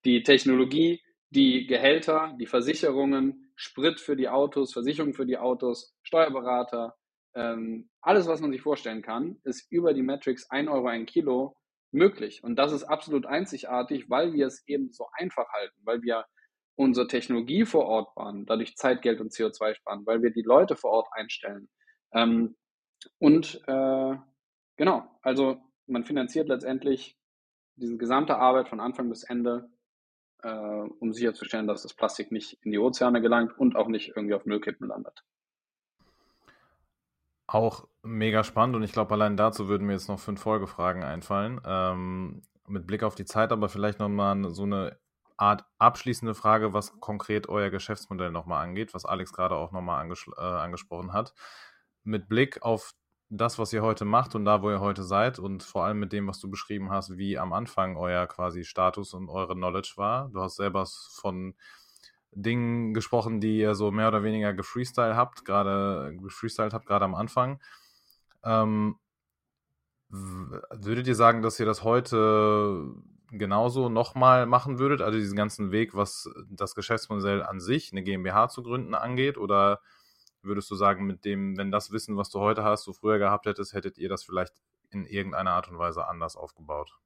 die Technologie, die Gehälter, die Versicherungen, Sprit für die Autos, Versicherung für die Autos, Steuerberater, ähm, alles, was man sich vorstellen kann, ist über die Matrix 1 Euro ein Kilo möglich. Und das ist absolut einzigartig, weil wir es eben so einfach halten, weil wir unsere Technologie vor Ort bauen, dadurch Zeit, Geld und CO2 sparen, weil wir die Leute vor Ort einstellen. Ähm, und äh, genau, also man finanziert letztendlich diese gesamte Arbeit von Anfang bis Ende, äh, um sicherzustellen, dass das Plastik nicht in die Ozeane gelangt und auch nicht irgendwie auf Müllkippen landet. Auch mega spannend und ich glaube, allein dazu würden mir jetzt noch fünf Folgefragen einfallen. Ähm, mit Blick auf die Zeit, aber vielleicht nochmal so eine Art abschließende Frage, was konkret euer Geschäftsmodell nochmal angeht, was Alex gerade auch nochmal anges äh, angesprochen hat. Mit Blick auf das, was ihr heute macht und da, wo ihr heute seid und vor allem mit dem, was du beschrieben hast, wie am Anfang euer quasi Status und eure Knowledge war. Du hast selber von Dingen gesprochen, die ihr so mehr oder weniger gefreestyle habt, gerade gefreestylt habt, gerade am Anfang. Ähm, würdet ihr sagen, dass ihr das heute genauso nochmal machen würdet, also diesen ganzen Weg, was das Geschäftsmodell an sich, eine GmbH zu gründen, angeht? Oder würdest du sagen, mit dem, wenn das Wissen, was du heute hast, du früher gehabt hättest, hättet ihr das vielleicht in irgendeiner Art und Weise anders aufgebaut?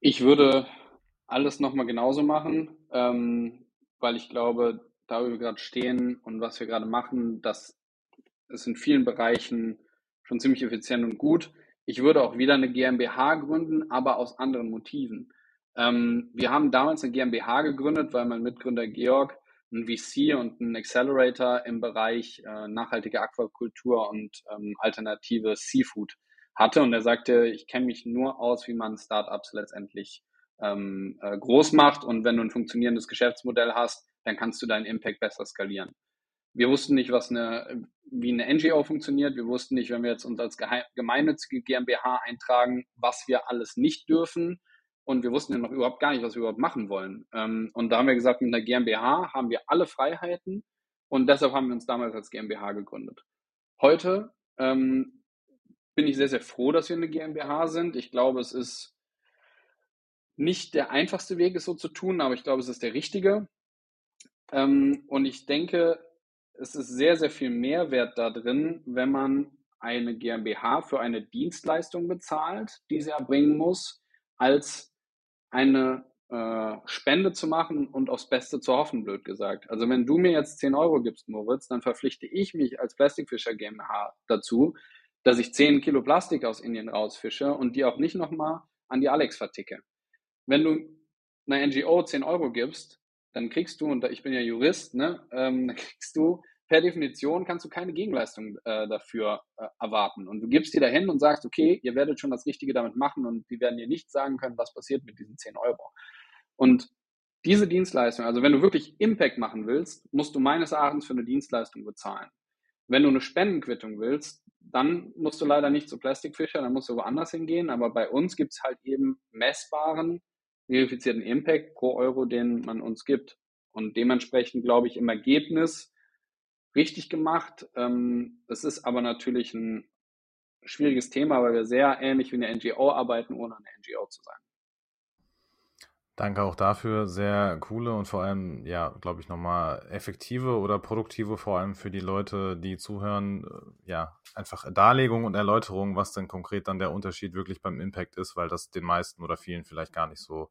Ich würde alles nochmal genauso machen, ähm, weil ich glaube, da wo wir gerade stehen und was wir gerade machen, das ist in vielen Bereichen schon ziemlich effizient und gut. Ich würde auch wieder eine GmbH gründen, aber aus anderen Motiven. Ähm, wir haben damals eine GmbH gegründet, weil mein Mitgründer Georg ein VC und ein Accelerator im Bereich äh, nachhaltige Aquakultur und ähm, alternative Seafood hatte. Und er sagte, ich kenne mich nur aus, wie man Startups letztendlich ähm, äh, groß macht. Und wenn du ein funktionierendes Geschäftsmodell hast, dann kannst du deinen Impact besser skalieren. Wir wussten nicht, was eine, wie eine NGO funktioniert. Wir wussten nicht, wenn wir jetzt uns als gemeinnützige GmbH eintragen, was wir alles nicht dürfen und wir wussten ja noch überhaupt gar nicht, was wir überhaupt machen wollen. Ähm, und da haben wir gesagt, mit einer GmbH haben wir alle Freiheiten und deshalb haben wir uns damals als GmbH gegründet. Heute ähm, bin ich sehr, sehr froh, dass wir eine GmbH sind. Ich glaube, es ist nicht der einfachste Weg, es so zu tun, aber ich glaube, es ist der richtige. Ähm, und ich denke, es ist sehr, sehr viel Mehrwert da drin, wenn man eine GmbH für eine Dienstleistung bezahlt, die sie erbringen muss, als eine äh, Spende zu machen und aufs Beste zu hoffen, blöd gesagt. Also wenn du mir jetzt 10 Euro gibst, Moritz, dann verpflichte ich mich als Plastikfischer GmbH dazu, dass ich 10 Kilo Plastik aus Indien rausfische und die auch nicht nochmal an die Alex verticke. Wenn du einer NGO 10 Euro gibst, dann kriegst du, und ich bin ja Jurist, ne, ähm, dann kriegst du per Definition kannst du keine Gegenleistung äh, dafür äh, erwarten. Und du gibst dir dahin und sagst, okay, ihr werdet schon das Richtige damit machen und die werden dir nicht sagen können, was passiert mit diesen 10 Euro. Und diese Dienstleistung, also wenn du wirklich Impact machen willst, musst du meines Erachtens für eine Dienstleistung bezahlen. Wenn du eine Spendenquittung willst, dann musst du leider nicht zu Plastic Fisher, dann musst du woanders hingehen. Aber bei uns gibt es halt eben messbaren, verifizierten Impact pro Euro, den man uns gibt. Und dementsprechend glaube ich im Ergebnis, richtig gemacht. Ähm, es ist aber natürlich ein schwieriges Thema, weil wir sehr ähnlich wie eine NGO arbeiten, ohne eine NGO zu sein. Danke auch dafür. Sehr coole und vor allem, ja, glaube ich, nochmal effektive oder produktive, vor allem für die Leute, die zuhören, äh, ja, einfach Darlegung und Erläuterung, was denn konkret dann der Unterschied wirklich beim Impact ist, weil das den meisten oder vielen vielleicht gar nicht so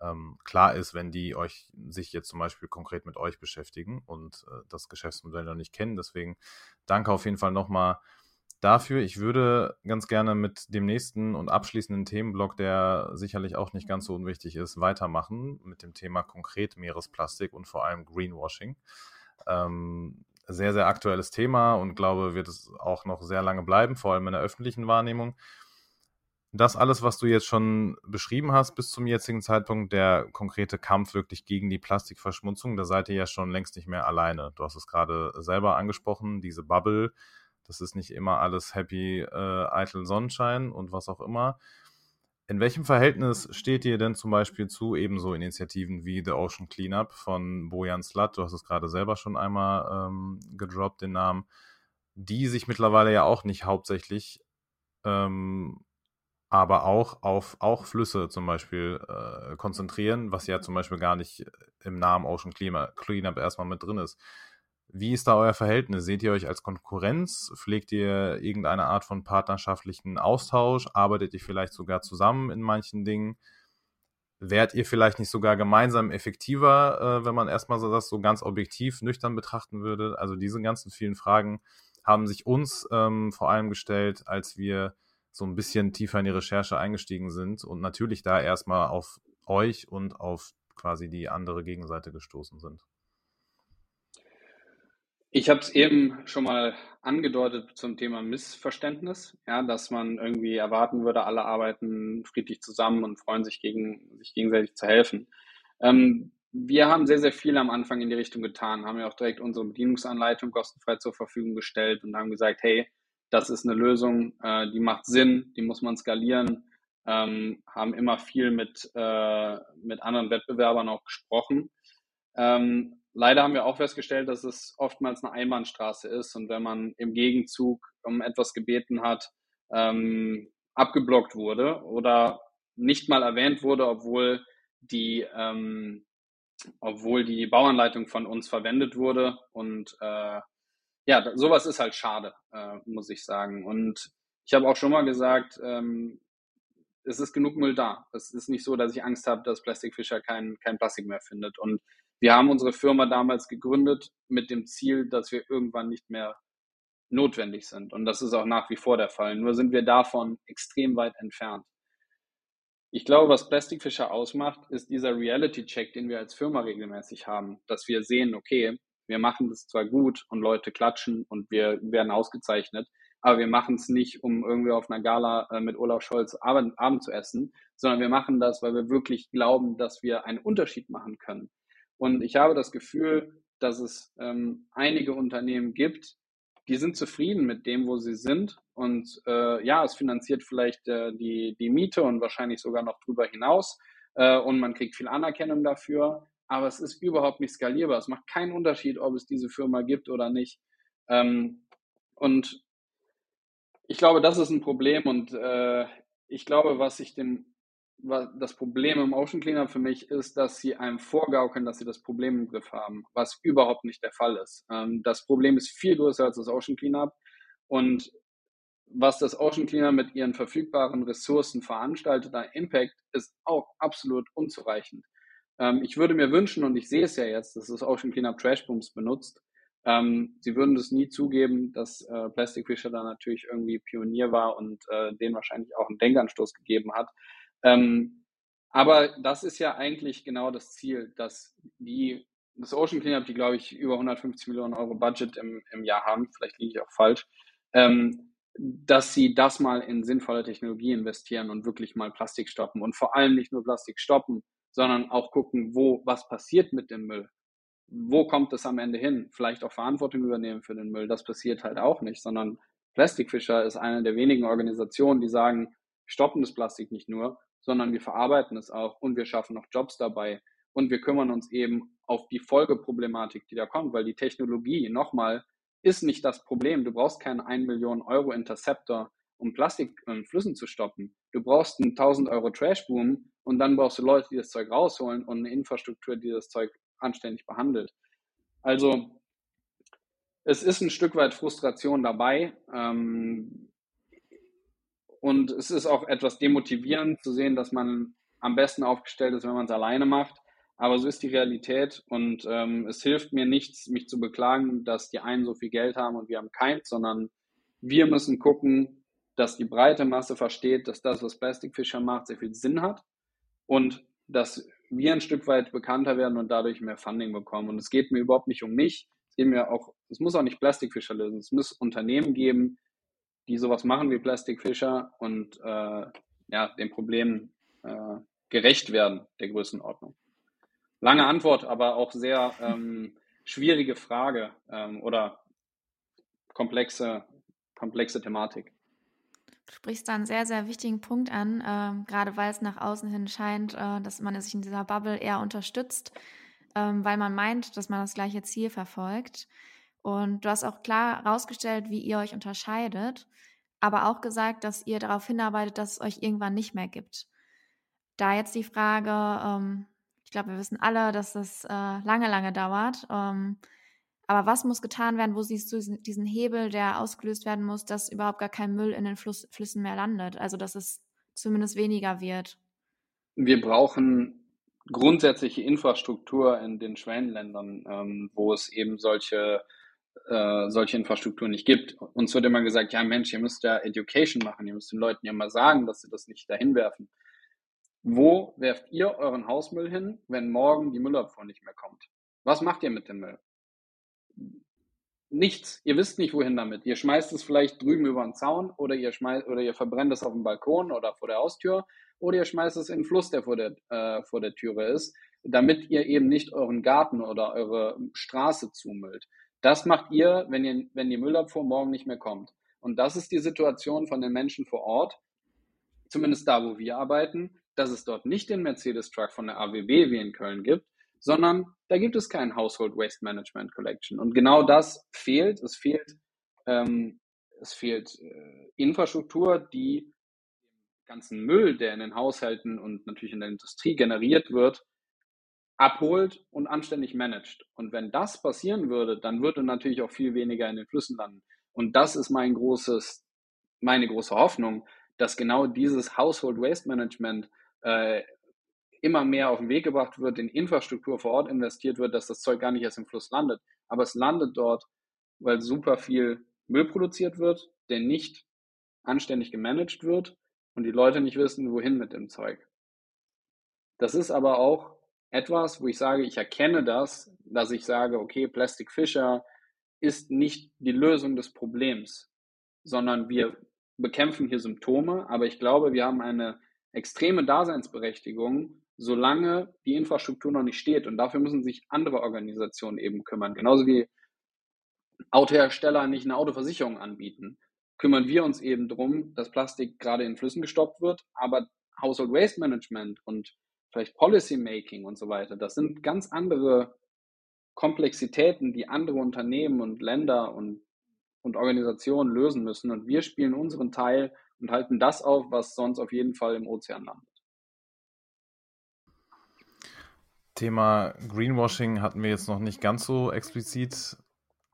ähm, klar ist, wenn die euch sich jetzt zum Beispiel konkret mit euch beschäftigen und äh, das Geschäftsmodell noch nicht kennen. Deswegen danke auf jeden Fall nochmal dafür. Ich würde ganz gerne mit dem nächsten und abschließenden Themenblock, der sicherlich auch nicht ganz so unwichtig ist, weitermachen mit dem Thema konkret Meeresplastik und vor allem Greenwashing. Ähm, sehr, sehr aktuelles Thema und glaube, wird es auch noch sehr lange bleiben, vor allem in der öffentlichen Wahrnehmung. Das alles, was du jetzt schon beschrieben hast bis zum jetzigen Zeitpunkt, der konkrete Kampf wirklich gegen die Plastikverschmutzung, da seid ihr ja schon längst nicht mehr alleine. Du hast es gerade selber angesprochen, diese Bubble, das ist nicht immer alles happy, äh, eitel Sonnenschein und was auch immer. In welchem Verhältnis steht ihr denn zum Beispiel zu ebenso Initiativen wie The Ocean Cleanup von Bojan Slat? Du hast es gerade selber schon einmal ähm, gedroppt, den Namen, die sich mittlerweile ja auch nicht hauptsächlich, ähm, aber auch auf auch Flüsse zum Beispiel äh, konzentrieren, was ja zum Beispiel gar nicht im Namen Ocean Cleanup erstmal mit drin ist. Wie ist da euer Verhältnis? Seht ihr euch als Konkurrenz? Pflegt ihr irgendeine Art von partnerschaftlichen Austausch? Arbeitet ihr vielleicht sogar zusammen in manchen Dingen? Wärt ihr vielleicht nicht sogar gemeinsam effektiver, äh, wenn man erstmal so das so ganz objektiv nüchtern betrachten würde? Also diese ganzen vielen Fragen haben sich uns ähm, vor allem gestellt, als wir so ein bisschen tiefer in die Recherche eingestiegen sind und natürlich da erstmal auf euch und auf quasi die andere Gegenseite gestoßen sind. Ich habe es eben schon mal angedeutet zum Thema Missverständnis, ja, dass man irgendwie erwarten würde, alle arbeiten friedlich zusammen und freuen sich, gegen, sich gegenseitig zu helfen. Ähm, wir haben sehr, sehr viel am Anfang in die Richtung getan, haben ja auch direkt unsere Bedienungsanleitung kostenfrei zur Verfügung gestellt und haben gesagt, hey, das ist eine Lösung, äh, die macht Sinn, die muss man skalieren, ähm, haben immer viel mit, äh, mit anderen Wettbewerbern auch gesprochen. Ähm, leider haben wir auch festgestellt, dass es oftmals eine Einbahnstraße ist und wenn man im Gegenzug um etwas gebeten hat, ähm, abgeblockt wurde oder nicht mal erwähnt wurde, obwohl die, ähm, obwohl die Bauanleitung von uns verwendet wurde. Und äh, ja, sowas ist halt schade, äh, muss ich sagen. Und ich habe auch schon mal gesagt, ähm, es ist genug Müll da. Es ist nicht so, dass ich Angst habe, dass Plastic Fisher kein, kein Plastik mehr findet. Und wir haben unsere Firma damals gegründet mit dem Ziel, dass wir irgendwann nicht mehr notwendig sind. Und das ist auch nach wie vor der Fall. Nur sind wir davon extrem weit entfernt. Ich glaube, was Plastic Fisher ausmacht, ist dieser Reality-Check, den wir als Firma regelmäßig haben, dass wir sehen, okay, wir machen das zwar gut und Leute klatschen und wir werden ausgezeichnet, aber wir machen es nicht, um irgendwie auf einer Gala äh, mit Olaf Scholz Abend, Abend zu essen, sondern wir machen das, weil wir wirklich glauben, dass wir einen Unterschied machen können. Und ich habe das Gefühl, dass es ähm, einige Unternehmen gibt, die sind zufrieden mit dem, wo sie sind. Und äh, ja, es finanziert vielleicht äh, die, die Miete und wahrscheinlich sogar noch drüber hinaus. Äh, und man kriegt viel Anerkennung dafür. Aber es ist überhaupt nicht skalierbar. Es macht keinen Unterschied, ob es diese Firma gibt oder nicht. Ähm, und ich glaube, das ist ein Problem und äh, ich glaube, was ich dem, das Problem im Ocean Cleanup für mich ist, dass sie einem vorgaukeln, dass sie das Problem im Griff haben, was überhaupt nicht der Fall ist. Ähm, das Problem ist viel größer als das Ocean Cleanup und was das Ocean Cleanup mit ihren verfügbaren Ressourcen veranstaltet, ein Impact ist auch absolut unzureichend. Ähm, ich würde mir wünschen, und ich sehe es ja jetzt, dass das Ocean Cleanup Trash Booms benutzt, ähm, sie würden das nie zugeben, dass äh, Plastic Fisher da natürlich irgendwie Pionier war und äh, denen wahrscheinlich auch einen Denkanstoß gegeben hat. Ähm, aber das ist ja eigentlich genau das Ziel, dass die, das Ocean Cleanup, die glaube ich über 150 Millionen Euro Budget im, im Jahr haben, vielleicht liege ich auch falsch, ähm, dass sie das mal in sinnvolle Technologie investieren und wirklich mal Plastik stoppen und vor allem nicht nur Plastik stoppen, sondern auch gucken, wo, was passiert mit dem Müll wo kommt es am Ende hin? Vielleicht auch Verantwortung übernehmen für den Müll. Das passiert halt auch nicht, sondern Plastic Fisher ist eine der wenigen Organisationen, die sagen, stoppen das Plastik nicht nur, sondern wir verarbeiten es auch und wir schaffen noch Jobs dabei und wir kümmern uns eben auf die Folgeproblematik, die da kommt, weil die Technologie nochmal ist nicht das Problem. Du brauchst keinen 1 Million Euro Interceptor, um Plastik in Flüssen zu stoppen. Du brauchst einen 1000 Euro Trashboom und dann brauchst du Leute, die das Zeug rausholen und eine Infrastruktur, die das Zeug anständig behandelt. Also es ist ein Stück weit Frustration dabei. Ähm, und es ist auch etwas demotivierend zu sehen, dass man am besten aufgestellt ist, wenn man es alleine macht. Aber so ist die Realität und ähm, es hilft mir nichts, mich zu beklagen, dass die einen so viel Geld haben und wir haben keins, sondern wir müssen gucken, dass die breite Masse versteht, dass das, was Plastic Fisher macht, sehr viel Sinn hat und dass wir ein Stück weit bekannter werden und dadurch mehr Funding bekommen. Und es geht mir überhaupt nicht um mich, es geht mir auch, es muss auch nicht Plastic Fisher lösen, es muss Unternehmen geben, die sowas machen wie Plastic Fisher und äh, ja, dem Problem äh, gerecht werden, der Größenordnung. Lange Antwort, aber auch sehr ähm, schwierige Frage ähm, oder komplexe, komplexe Thematik. Du sprichst da einen sehr, sehr wichtigen Punkt an, äh, gerade weil es nach außen hin scheint, äh, dass man sich in dieser Bubble eher unterstützt, äh, weil man meint, dass man das gleiche Ziel verfolgt. Und du hast auch klar herausgestellt, wie ihr euch unterscheidet, aber auch gesagt, dass ihr darauf hinarbeitet, dass es euch irgendwann nicht mehr gibt. Da jetzt die Frage, ähm, glaube, wir wissen alle, dass das äh, lange, lange dauert. Ähm, aber was muss getan werden? Wo siehst du diesen Hebel, der ausgelöst werden muss, dass überhaupt gar kein Müll in den Fluss, Flüssen mehr landet? Also, dass es zumindest weniger wird? Wir brauchen grundsätzliche Infrastruktur in den Schwellenländern, ähm, wo es eben solche, äh, solche Infrastruktur nicht gibt. Uns wird immer gesagt, ja Mensch, ihr müsst ja Education machen, ihr müsst den Leuten ja mal sagen, dass sie das nicht dahin werfen. Wo werft ihr euren Hausmüll hin, wenn morgen die Müllabfuhr nicht mehr kommt? Was macht ihr mit dem Müll? Nichts. Ihr wisst nicht, wohin damit. Ihr schmeißt es vielleicht drüben über den Zaun oder ihr schmeißt oder ihr verbrennt es auf dem Balkon oder vor der Haustür oder ihr schmeißt es in den Fluss, der vor der, äh, vor der Türe ist, damit ihr eben nicht euren Garten oder eure Straße zumüllt. Das macht ihr, wenn, ihr, wenn die Müllabfuhr morgen nicht mehr kommt. Und das ist die Situation von den Menschen vor Ort, zumindest da, wo wir arbeiten dass es dort nicht den Mercedes-Truck von der AWB wie in Köln gibt, sondern da gibt es kein Household Waste Management Collection. Und genau das fehlt. Es fehlt, ähm, es fehlt äh, Infrastruktur, die ganzen Müll, der in den Haushalten und natürlich in der Industrie generiert wird, abholt und anständig managt. Und wenn das passieren würde, dann würde natürlich auch viel weniger in den Flüssen landen. Und das ist mein großes, meine große Hoffnung, dass genau dieses Household Waste Management äh, immer mehr auf den Weg gebracht wird, in Infrastruktur vor Ort investiert wird, dass das Zeug gar nicht erst im Fluss landet. Aber es landet dort, weil super viel Müll produziert wird, der nicht anständig gemanagt wird und die Leute nicht wissen, wohin mit dem Zeug. Das ist aber auch etwas, wo ich sage, ich erkenne das, dass ich sage, okay, Plastic Fisher ist nicht die Lösung des Problems, sondern wir bekämpfen hier Symptome, aber ich glaube, wir haben eine extreme Daseinsberechtigung, solange die Infrastruktur noch nicht steht. Und dafür müssen sich andere Organisationen eben kümmern. Genauso wie Autohersteller nicht eine Autoversicherung anbieten, kümmern wir uns eben darum, dass Plastik gerade in Flüssen gestoppt wird, aber Household Waste Management und vielleicht Policy Making und so weiter, das sind ganz andere Komplexitäten, die andere Unternehmen und Länder und, und Organisationen lösen müssen. Und wir spielen unseren Teil und halten das auf, was sonst auf jeden Fall im Ozean landet. Thema Greenwashing hatten wir jetzt noch nicht ganz so explizit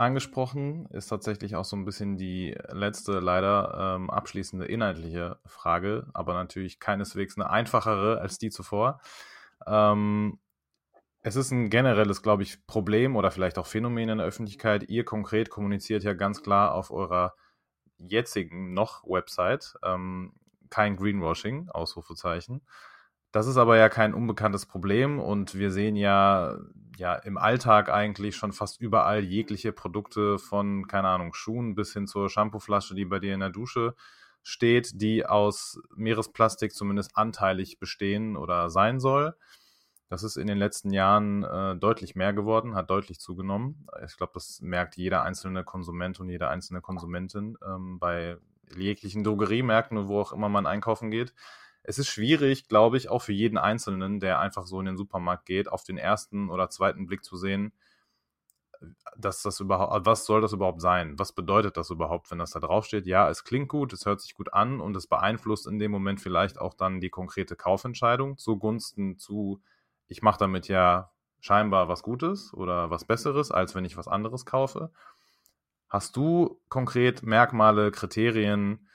angesprochen. Ist tatsächlich auch so ein bisschen die letzte, leider ähm, abschließende inhaltliche Frage, aber natürlich keineswegs eine einfachere als die zuvor. Ähm, es ist ein generelles, glaube ich, Problem oder vielleicht auch Phänomen in der Öffentlichkeit. Ihr konkret kommuniziert ja ganz klar auf eurer jetzigen noch Website ähm, kein Greenwashing, Ausrufezeichen. Das ist aber ja kein unbekanntes Problem und wir sehen ja, ja im Alltag eigentlich schon fast überall jegliche Produkte von, keine Ahnung, Schuhen bis hin zur Shampooflasche, die bei dir in der Dusche steht, die aus Meeresplastik zumindest anteilig bestehen oder sein soll. Das ist in den letzten Jahren äh, deutlich mehr geworden, hat deutlich zugenommen. Ich glaube, das merkt jeder einzelne Konsument und jede einzelne Konsumentin ähm, bei jeglichen Drogeriemärkten und wo auch immer man einkaufen geht. Es ist schwierig, glaube ich, auch für jeden Einzelnen, der einfach so in den Supermarkt geht, auf den ersten oder zweiten Blick zu sehen, dass das überhaupt, was soll das überhaupt sein? Was bedeutet das überhaupt, wenn das da draufsteht? Ja, es klingt gut, es hört sich gut an und es beeinflusst in dem Moment vielleicht auch dann die konkrete Kaufentscheidung zugunsten zu, ich mache damit ja scheinbar was Gutes oder was Besseres, als wenn ich was anderes kaufe. Hast du konkret Merkmale, Kriterien,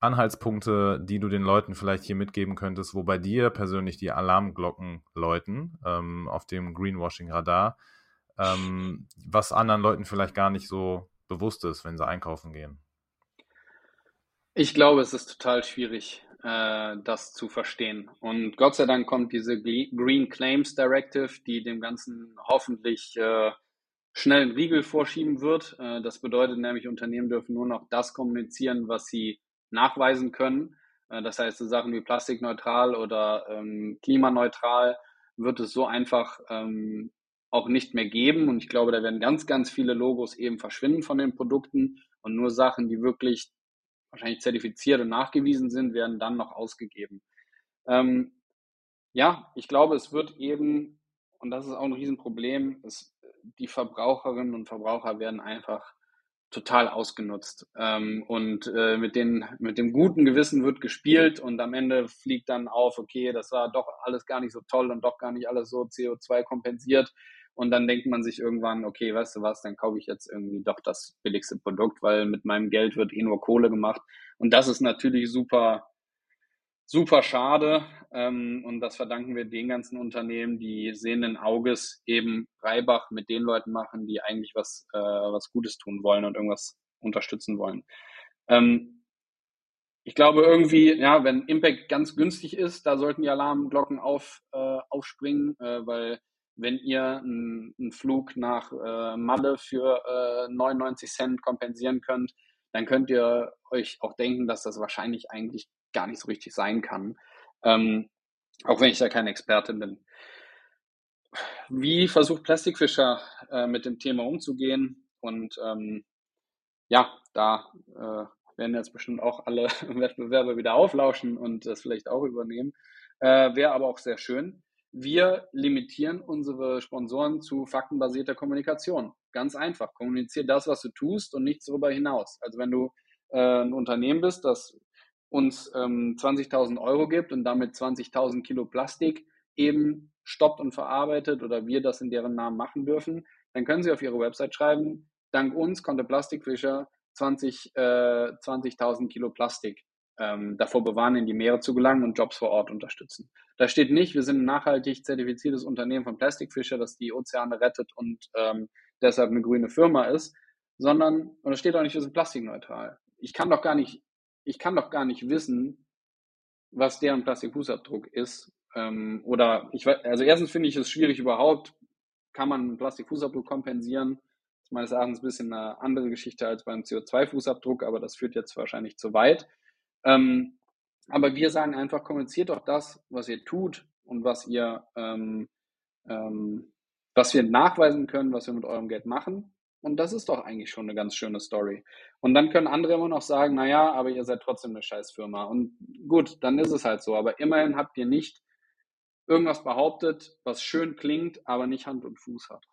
Anhaltspunkte, die du den Leuten vielleicht hier mitgeben könntest, wo bei dir persönlich die Alarmglocken läuten ähm, auf dem Greenwashing-Radar, ähm, was anderen Leuten vielleicht gar nicht so bewusst ist, wenn sie einkaufen gehen? Ich glaube, es ist total schwierig, äh, das zu verstehen. Und Gott sei Dank kommt diese Green Claims Directive, die dem Ganzen hoffentlich äh, schnell einen Riegel vorschieben wird. Äh, das bedeutet nämlich, Unternehmen dürfen nur noch das kommunizieren, was sie nachweisen können. Äh, das heißt, so Sachen wie plastikneutral oder ähm, klimaneutral wird es so einfach ähm, auch nicht mehr geben. Und ich glaube, da werden ganz, ganz viele Logos eben verschwinden von den Produkten und nur Sachen, die wirklich wahrscheinlich zertifiziert und nachgewiesen sind, werden dann noch ausgegeben. Ähm, ja, ich glaube, es wird eben, und das ist auch ein Riesenproblem, es, die Verbraucherinnen und Verbraucher werden einfach total ausgenutzt. Ähm, und äh, mit, den, mit dem guten Gewissen wird gespielt und am Ende fliegt dann auf, okay, das war doch alles gar nicht so toll und doch gar nicht alles so CO2 kompensiert. Und dann denkt man sich irgendwann, okay, weißt du was, dann kaufe ich jetzt irgendwie doch das billigste Produkt, weil mit meinem Geld wird eh nur Kohle gemacht. Und das ist natürlich super, super schade. Ähm, und das verdanken wir den ganzen Unternehmen, die sehenden Auges eben Reibach mit den Leuten machen, die eigentlich was, äh, was Gutes tun wollen und irgendwas unterstützen wollen. Ähm, ich glaube irgendwie, ja, wenn Impact ganz günstig ist, da sollten die Alarmglocken auf, äh, aufspringen, äh, weil wenn ihr einen, Flug nach äh, Malle für äh, 99 Cent kompensieren könnt, dann könnt ihr euch auch denken, dass das wahrscheinlich eigentlich gar nicht so richtig sein kann. Ähm, auch wenn ich da kein Experte bin. Wie versucht Plastikfischer äh, mit dem Thema umzugehen? Und ähm, ja, da äh, werden jetzt bestimmt auch alle Wettbewerber wieder auflauschen und das vielleicht auch übernehmen. Äh, Wäre aber auch sehr schön. Wir limitieren unsere Sponsoren zu faktenbasierter Kommunikation. Ganz einfach. Kommuniziere das, was du tust und nichts darüber hinaus. Also wenn du äh, ein Unternehmen bist, das uns ähm, 20.000 Euro gibt und damit 20.000 Kilo Plastik eben stoppt und verarbeitet oder wir das in deren Namen machen dürfen, dann können Sie auf Ihre Website schreiben, dank uns konnte Plastikfischer 20, äh, 20.000 Kilo Plastik ähm, davor bewahren, in die Meere zu gelangen und Jobs vor Ort unterstützen. Da steht nicht, wir sind ein nachhaltig zertifiziertes Unternehmen von Plastikfischer, das die Ozeane rettet und ähm, deshalb eine grüne Firma ist, sondern, und da steht auch nicht, wir sind plastikneutral. Ich kann doch gar nicht, ich kann doch gar nicht wissen, was deren Plastikfußabdruck ist. Ähm, oder ich also erstens finde ich es schwierig überhaupt, kann man einen Plastikfußabdruck kompensieren? Das ist meines Erachtens ein bisschen eine andere Geschichte als beim CO2-Fußabdruck, aber das führt jetzt wahrscheinlich zu weit. Ähm, aber wir sagen einfach, kommuniziert doch das, was ihr tut und was ihr, ähm, ähm, was wir nachweisen können, was wir mit eurem Geld machen. Und das ist doch eigentlich schon eine ganz schöne Story. Und dann können andere immer noch sagen, naja, aber ihr seid trotzdem eine Scheißfirma. Und gut, dann ist es halt so. Aber immerhin habt ihr nicht irgendwas behauptet, was schön klingt, aber nicht Hand und Fuß hat.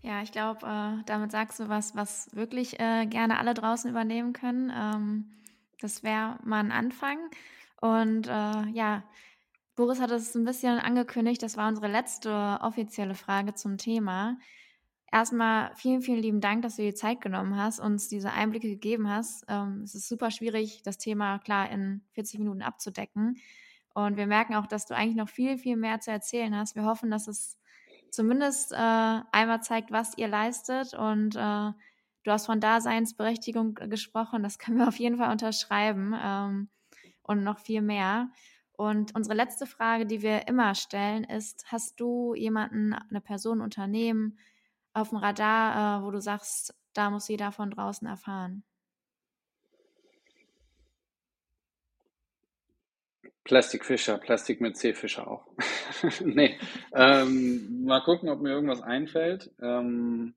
Ja, ich glaube, äh, damit sagst du was, was wirklich äh, gerne alle draußen übernehmen können. Ähm, das wäre mal ein Anfang. Und äh, ja, Boris hat es ein bisschen angekündigt. Das war unsere letzte offizielle Frage zum Thema. Erstmal vielen, vielen lieben Dank, dass du dir Zeit genommen hast, uns diese Einblicke gegeben hast. Ähm, es ist super schwierig, das Thema klar in 40 Minuten abzudecken. Und wir merken auch, dass du eigentlich noch viel, viel mehr zu erzählen hast. Wir hoffen, dass es zumindest äh, einmal zeigt, was ihr leistet. Und äh, du hast von Daseinsberechtigung gesprochen. Das können wir auf jeden Fall unterschreiben ähm, und noch viel mehr. Und unsere letzte Frage, die wir immer stellen, ist: Hast du jemanden, eine Person, Unternehmen auf dem Radar, äh, wo du sagst, da muss jeder von draußen erfahren? Plastikfischer, Plastik mit C-Fischer auch. nee, ähm, mal gucken, ob mir irgendwas einfällt. Ähm,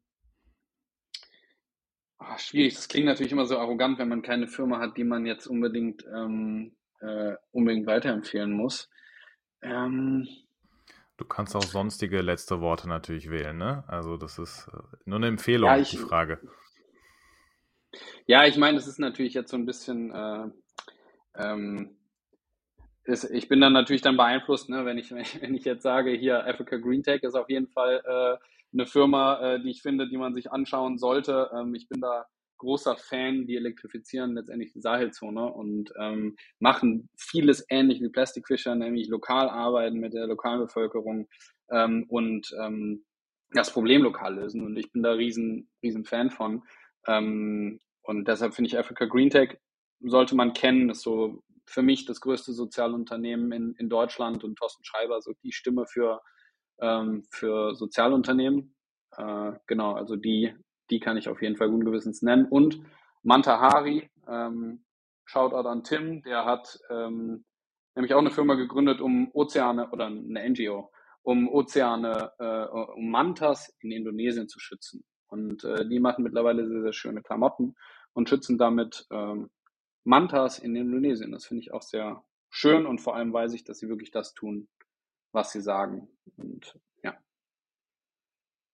ach, schwierig, das klingt natürlich immer so arrogant, wenn man keine Firma hat, die man jetzt unbedingt ähm, äh, unbedingt weiterempfehlen muss. Ähm, du kannst auch sonstige letzte Worte natürlich wählen, ne? Also das ist äh, nur eine Empfehlung, ja, ich, die Frage. Ja, ich meine, es ist natürlich jetzt so ein bisschen, äh, ähm, ist, ich bin dann natürlich dann beeinflusst, ne, wenn ich, wenn ich jetzt sage, hier Africa Green Tech ist auf jeden Fall äh, eine Firma, äh, die ich finde, die man sich anschauen sollte. Ähm, ich bin da großer Fan, die elektrifizieren letztendlich die Sahelzone und ähm, machen vieles ähnlich wie Plastic Fisher, nämlich lokal arbeiten mit der Lokalbevölkerung ähm, und ähm, das Problem lokal lösen. Und ich bin da riesen, riesen Fan von. Ähm, und deshalb finde ich Africa Green Tech sollte man kennen. Ist so für mich das größte Sozialunternehmen in, in Deutschland und Thorsten Schreiber so die Stimme für, ähm, für Sozialunternehmen. Äh, genau, also die, die kann ich auf jeden Fall guten Gewissens nennen. Und Manta Hari, ähm, Shoutout an Tim, der hat ähm, nämlich auch eine Firma gegründet, um Ozeane oder eine NGO, um Ozeane, äh, um Mantas in Indonesien zu schützen. Und äh, die machen mittlerweile sehr, sehr schöne Klamotten und schützen damit ähm, Mantas in Indonesien. Das finde ich auch sehr schön und vor allem weiß ich, dass sie wirklich das tun, was sie sagen. Und ja,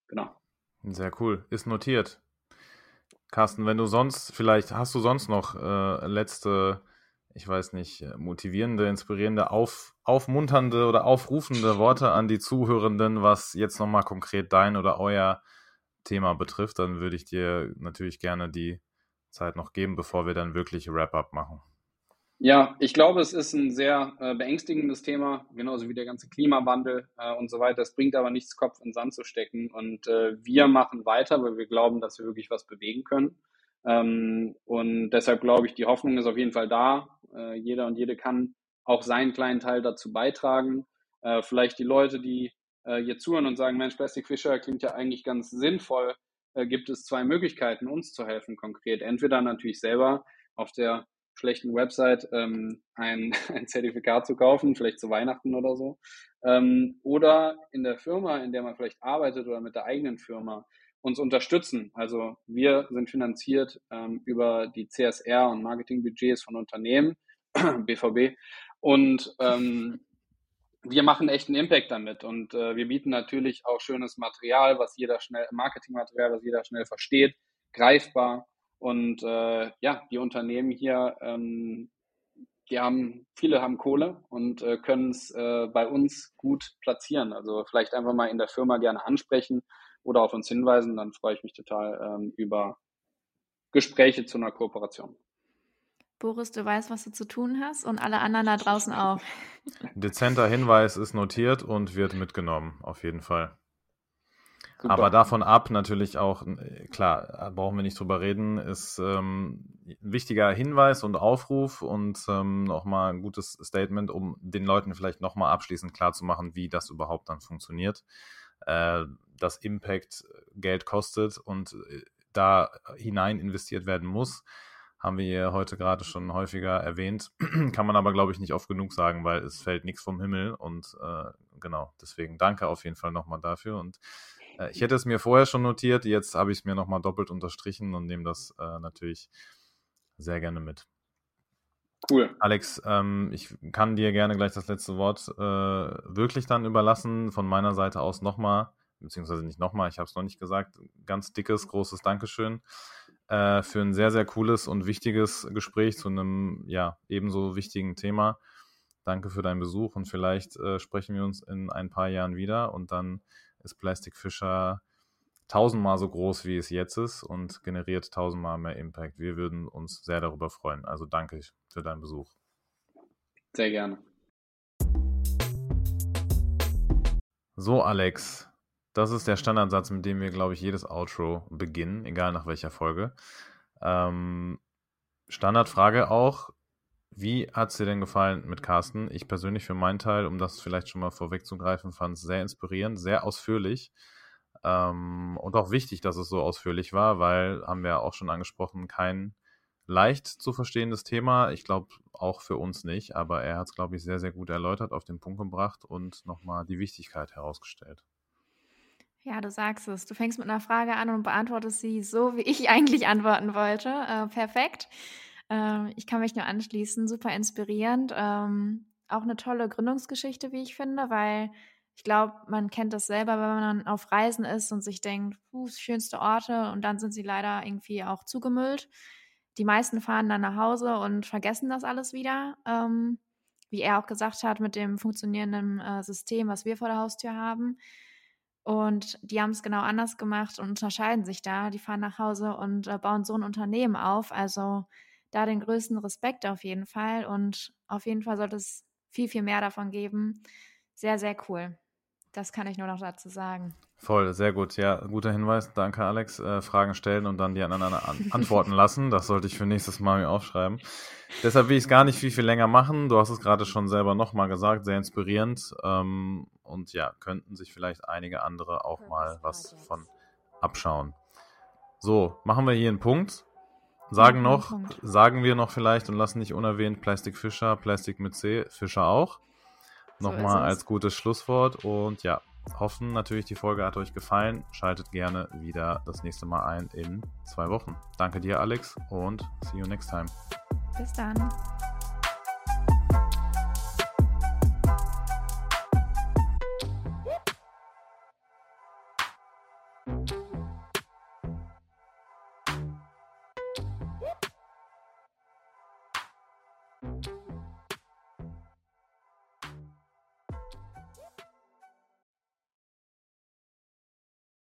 genau. Sehr cool. Ist notiert. Carsten, wenn du sonst, vielleicht hast du sonst noch äh, letzte, ich weiß nicht, motivierende, inspirierende, auf, aufmunternde oder aufrufende Worte an die Zuhörenden, was jetzt nochmal konkret dein oder euer Thema betrifft, dann würde ich dir natürlich gerne die Zeit noch geben, bevor wir dann wirklich Wrap-up machen. Ja, ich glaube, es ist ein sehr äh, beängstigendes Thema, genauso wie der ganze Klimawandel äh, und so weiter. Es bringt aber nichts, Kopf in Sand zu stecken. Und äh, wir machen weiter, weil wir glauben, dass wir wirklich was bewegen können. Ähm, und deshalb glaube ich, die Hoffnung ist auf jeden Fall da. Äh, jeder und jede kann auch seinen kleinen Teil dazu beitragen. Äh, vielleicht die Leute, die äh, hier zuhören und sagen, Mensch, Plastic Fisher klingt ja eigentlich ganz sinnvoll, gibt es zwei Möglichkeiten, uns zu helfen konkret. Entweder natürlich selber auf der schlechten Website ähm, ein, ein Zertifikat zu kaufen, vielleicht zu Weihnachten oder so. Ähm, oder in der Firma, in der man vielleicht arbeitet oder mit der eigenen Firma uns unterstützen. Also wir sind finanziert ähm, über die CSR und Marketingbudgets von Unternehmen, BVB. Und ähm, wir machen echt einen Impact damit und äh, wir bieten natürlich auch schönes Material, was jeder schnell, Marketingmaterial, was jeder schnell versteht, greifbar und äh, ja, die Unternehmen hier, ähm, die haben, viele haben Kohle und äh, können es äh, bei uns gut platzieren. Also vielleicht einfach mal in der Firma gerne ansprechen oder auf uns hinweisen, dann freue ich mich total ähm, über Gespräche zu einer Kooperation. Boris, du weißt, was du zu tun hast und alle anderen da draußen auch. Dezenter Hinweis ist notiert und wird mitgenommen, auf jeden Fall. Super. Aber davon ab natürlich auch, äh, klar, brauchen wir nicht drüber reden, ist ähm, ein wichtiger Hinweis und Aufruf und ähm, nochmal ein gutes Statement, um den Leuten vielleicht nochmal abschließend klarzumachen, wie das überhaupt dann funktioniert. Äh, dass Impact Geld kostet und äh, da hinein investiert werden muss, haben wir hier heute gerade schon häufiger erwähnt. Kann man aber, glaube ich, nicht oft genug sagen, weil es fällt nichts vom Himmel und äh, genau, deswegen danke auf jeden Fall nochmal dafür und äh, ich hätte es mir vorher schon notiert, jetzt habe ich es mir nochmal doppelt unterstrichen und nehme das äh, natürlich sehr gerne mit. Cool. Alex, ähm, ich kann dir gerne gleich das letzte Wort äh, wirklich dann überlassen. Von meiner Seite aus nochmal, beziehungsweise nicht nochmal, ich habe es noch nicht gesagt, ganz dickes, großes Dankeschön äh, für ein sehr, sehr cooles und wichtiges Gespräch zu einem ja ebenso wichtigen Thema. Danke für deinen Besuch und vielleicht äh, sprechen wir uns in ein paar Jahren wieder und dann ist Plastic Fisher tausendmal so groß, wie es jetzt ist und generiert tausendmal mehr Impact. Wir würden uns sehr darüber freuen. Also danke für deinen Besuch. Sehr gerne. So, Alex, das ist der Standardsatz, mit dem wir, glaube ich, jedes Outro beginnen, egal nach welcher Folge. Ähm, Standardfrage auch, wie hat es dir denn gefallen mit Carsten? Ich persönlich für meinen Teil, um das vielleicht schon mal vorwegzugreifen, fand es sehr inspirierend, sehr ausführlich. Ähm, und auch wichtig, dass es so ausführlich war, weil, haben wir auch schon angesprochen, kein leicht zu verstehendes Thema. Ich glaube auch für uns nicht, aber er hat es, glaube ich, sehr, sehr gut erläutert, auf den Punkt gebracht und nochmal die Wichtigkeit herausgestellt. Ja, du sagst es. Du fängst mit einer Frage an und beantwortest sie so, wie ich eigentlich antworten wollte. Äh, perfekt. Ähm, ich kann mich nur anschließen, super inspirierend. Ähm, auch eine tolle Gründungsgeschichte, wie ich finde, weil ich glaube, man kennt das selber, wenn man auf Reisen ist und sich denkt, puh, schönste Orte und dann sind sie leider irgendwie auch zugemüllt. Die meisten fahren dann nach Hause und vergessen das alles wieder. Ähm, wie er auch gesagt hat, mit dem funktionierenden äh, System, was wir vor der Haustür haben. Und die haben es genau anders gemacht und unterscheiden sich da. Die fahren nach Hause und äh, bauen so ein Unternehmen auf. Also da den größten Respekt auf jeden Fall. Und auf jeden Fall sollte es viel, viel mehr davon geben. Sehr, sehr cool. Das kann ich nur noch dazu sagen. Voll, sehr gut. Ja, guter Hinweis. Danke, Alex. Äh, Fragen stellen und dann die anderen an antworten lassen. Das sollte ich für nächstes Mal mir aufschreiben. Deshalb will ich es gar nicht viel, viel länger machen. Du hast es gerade schon selber nochmal gesagt. Sehr inspirierend. Ähm, und ja, könnten sich vielleicht einige andere auch mal was von abschauen. So, machen wir hier einen Punkt. Sagen noch, sagen wir noch vielleicht und lassen nicht unerwähnt Plastic Fischer, Plastik mit C, Fischer auch. Nochmal so als gutes Schlusswort und ja, hoffen natürlich, die Folge hat euch gefallen. Schaltet gerne wieder das nächste Mal ein in zwei Wochen. Danke dir, Alex, und see you next time. Bis dann.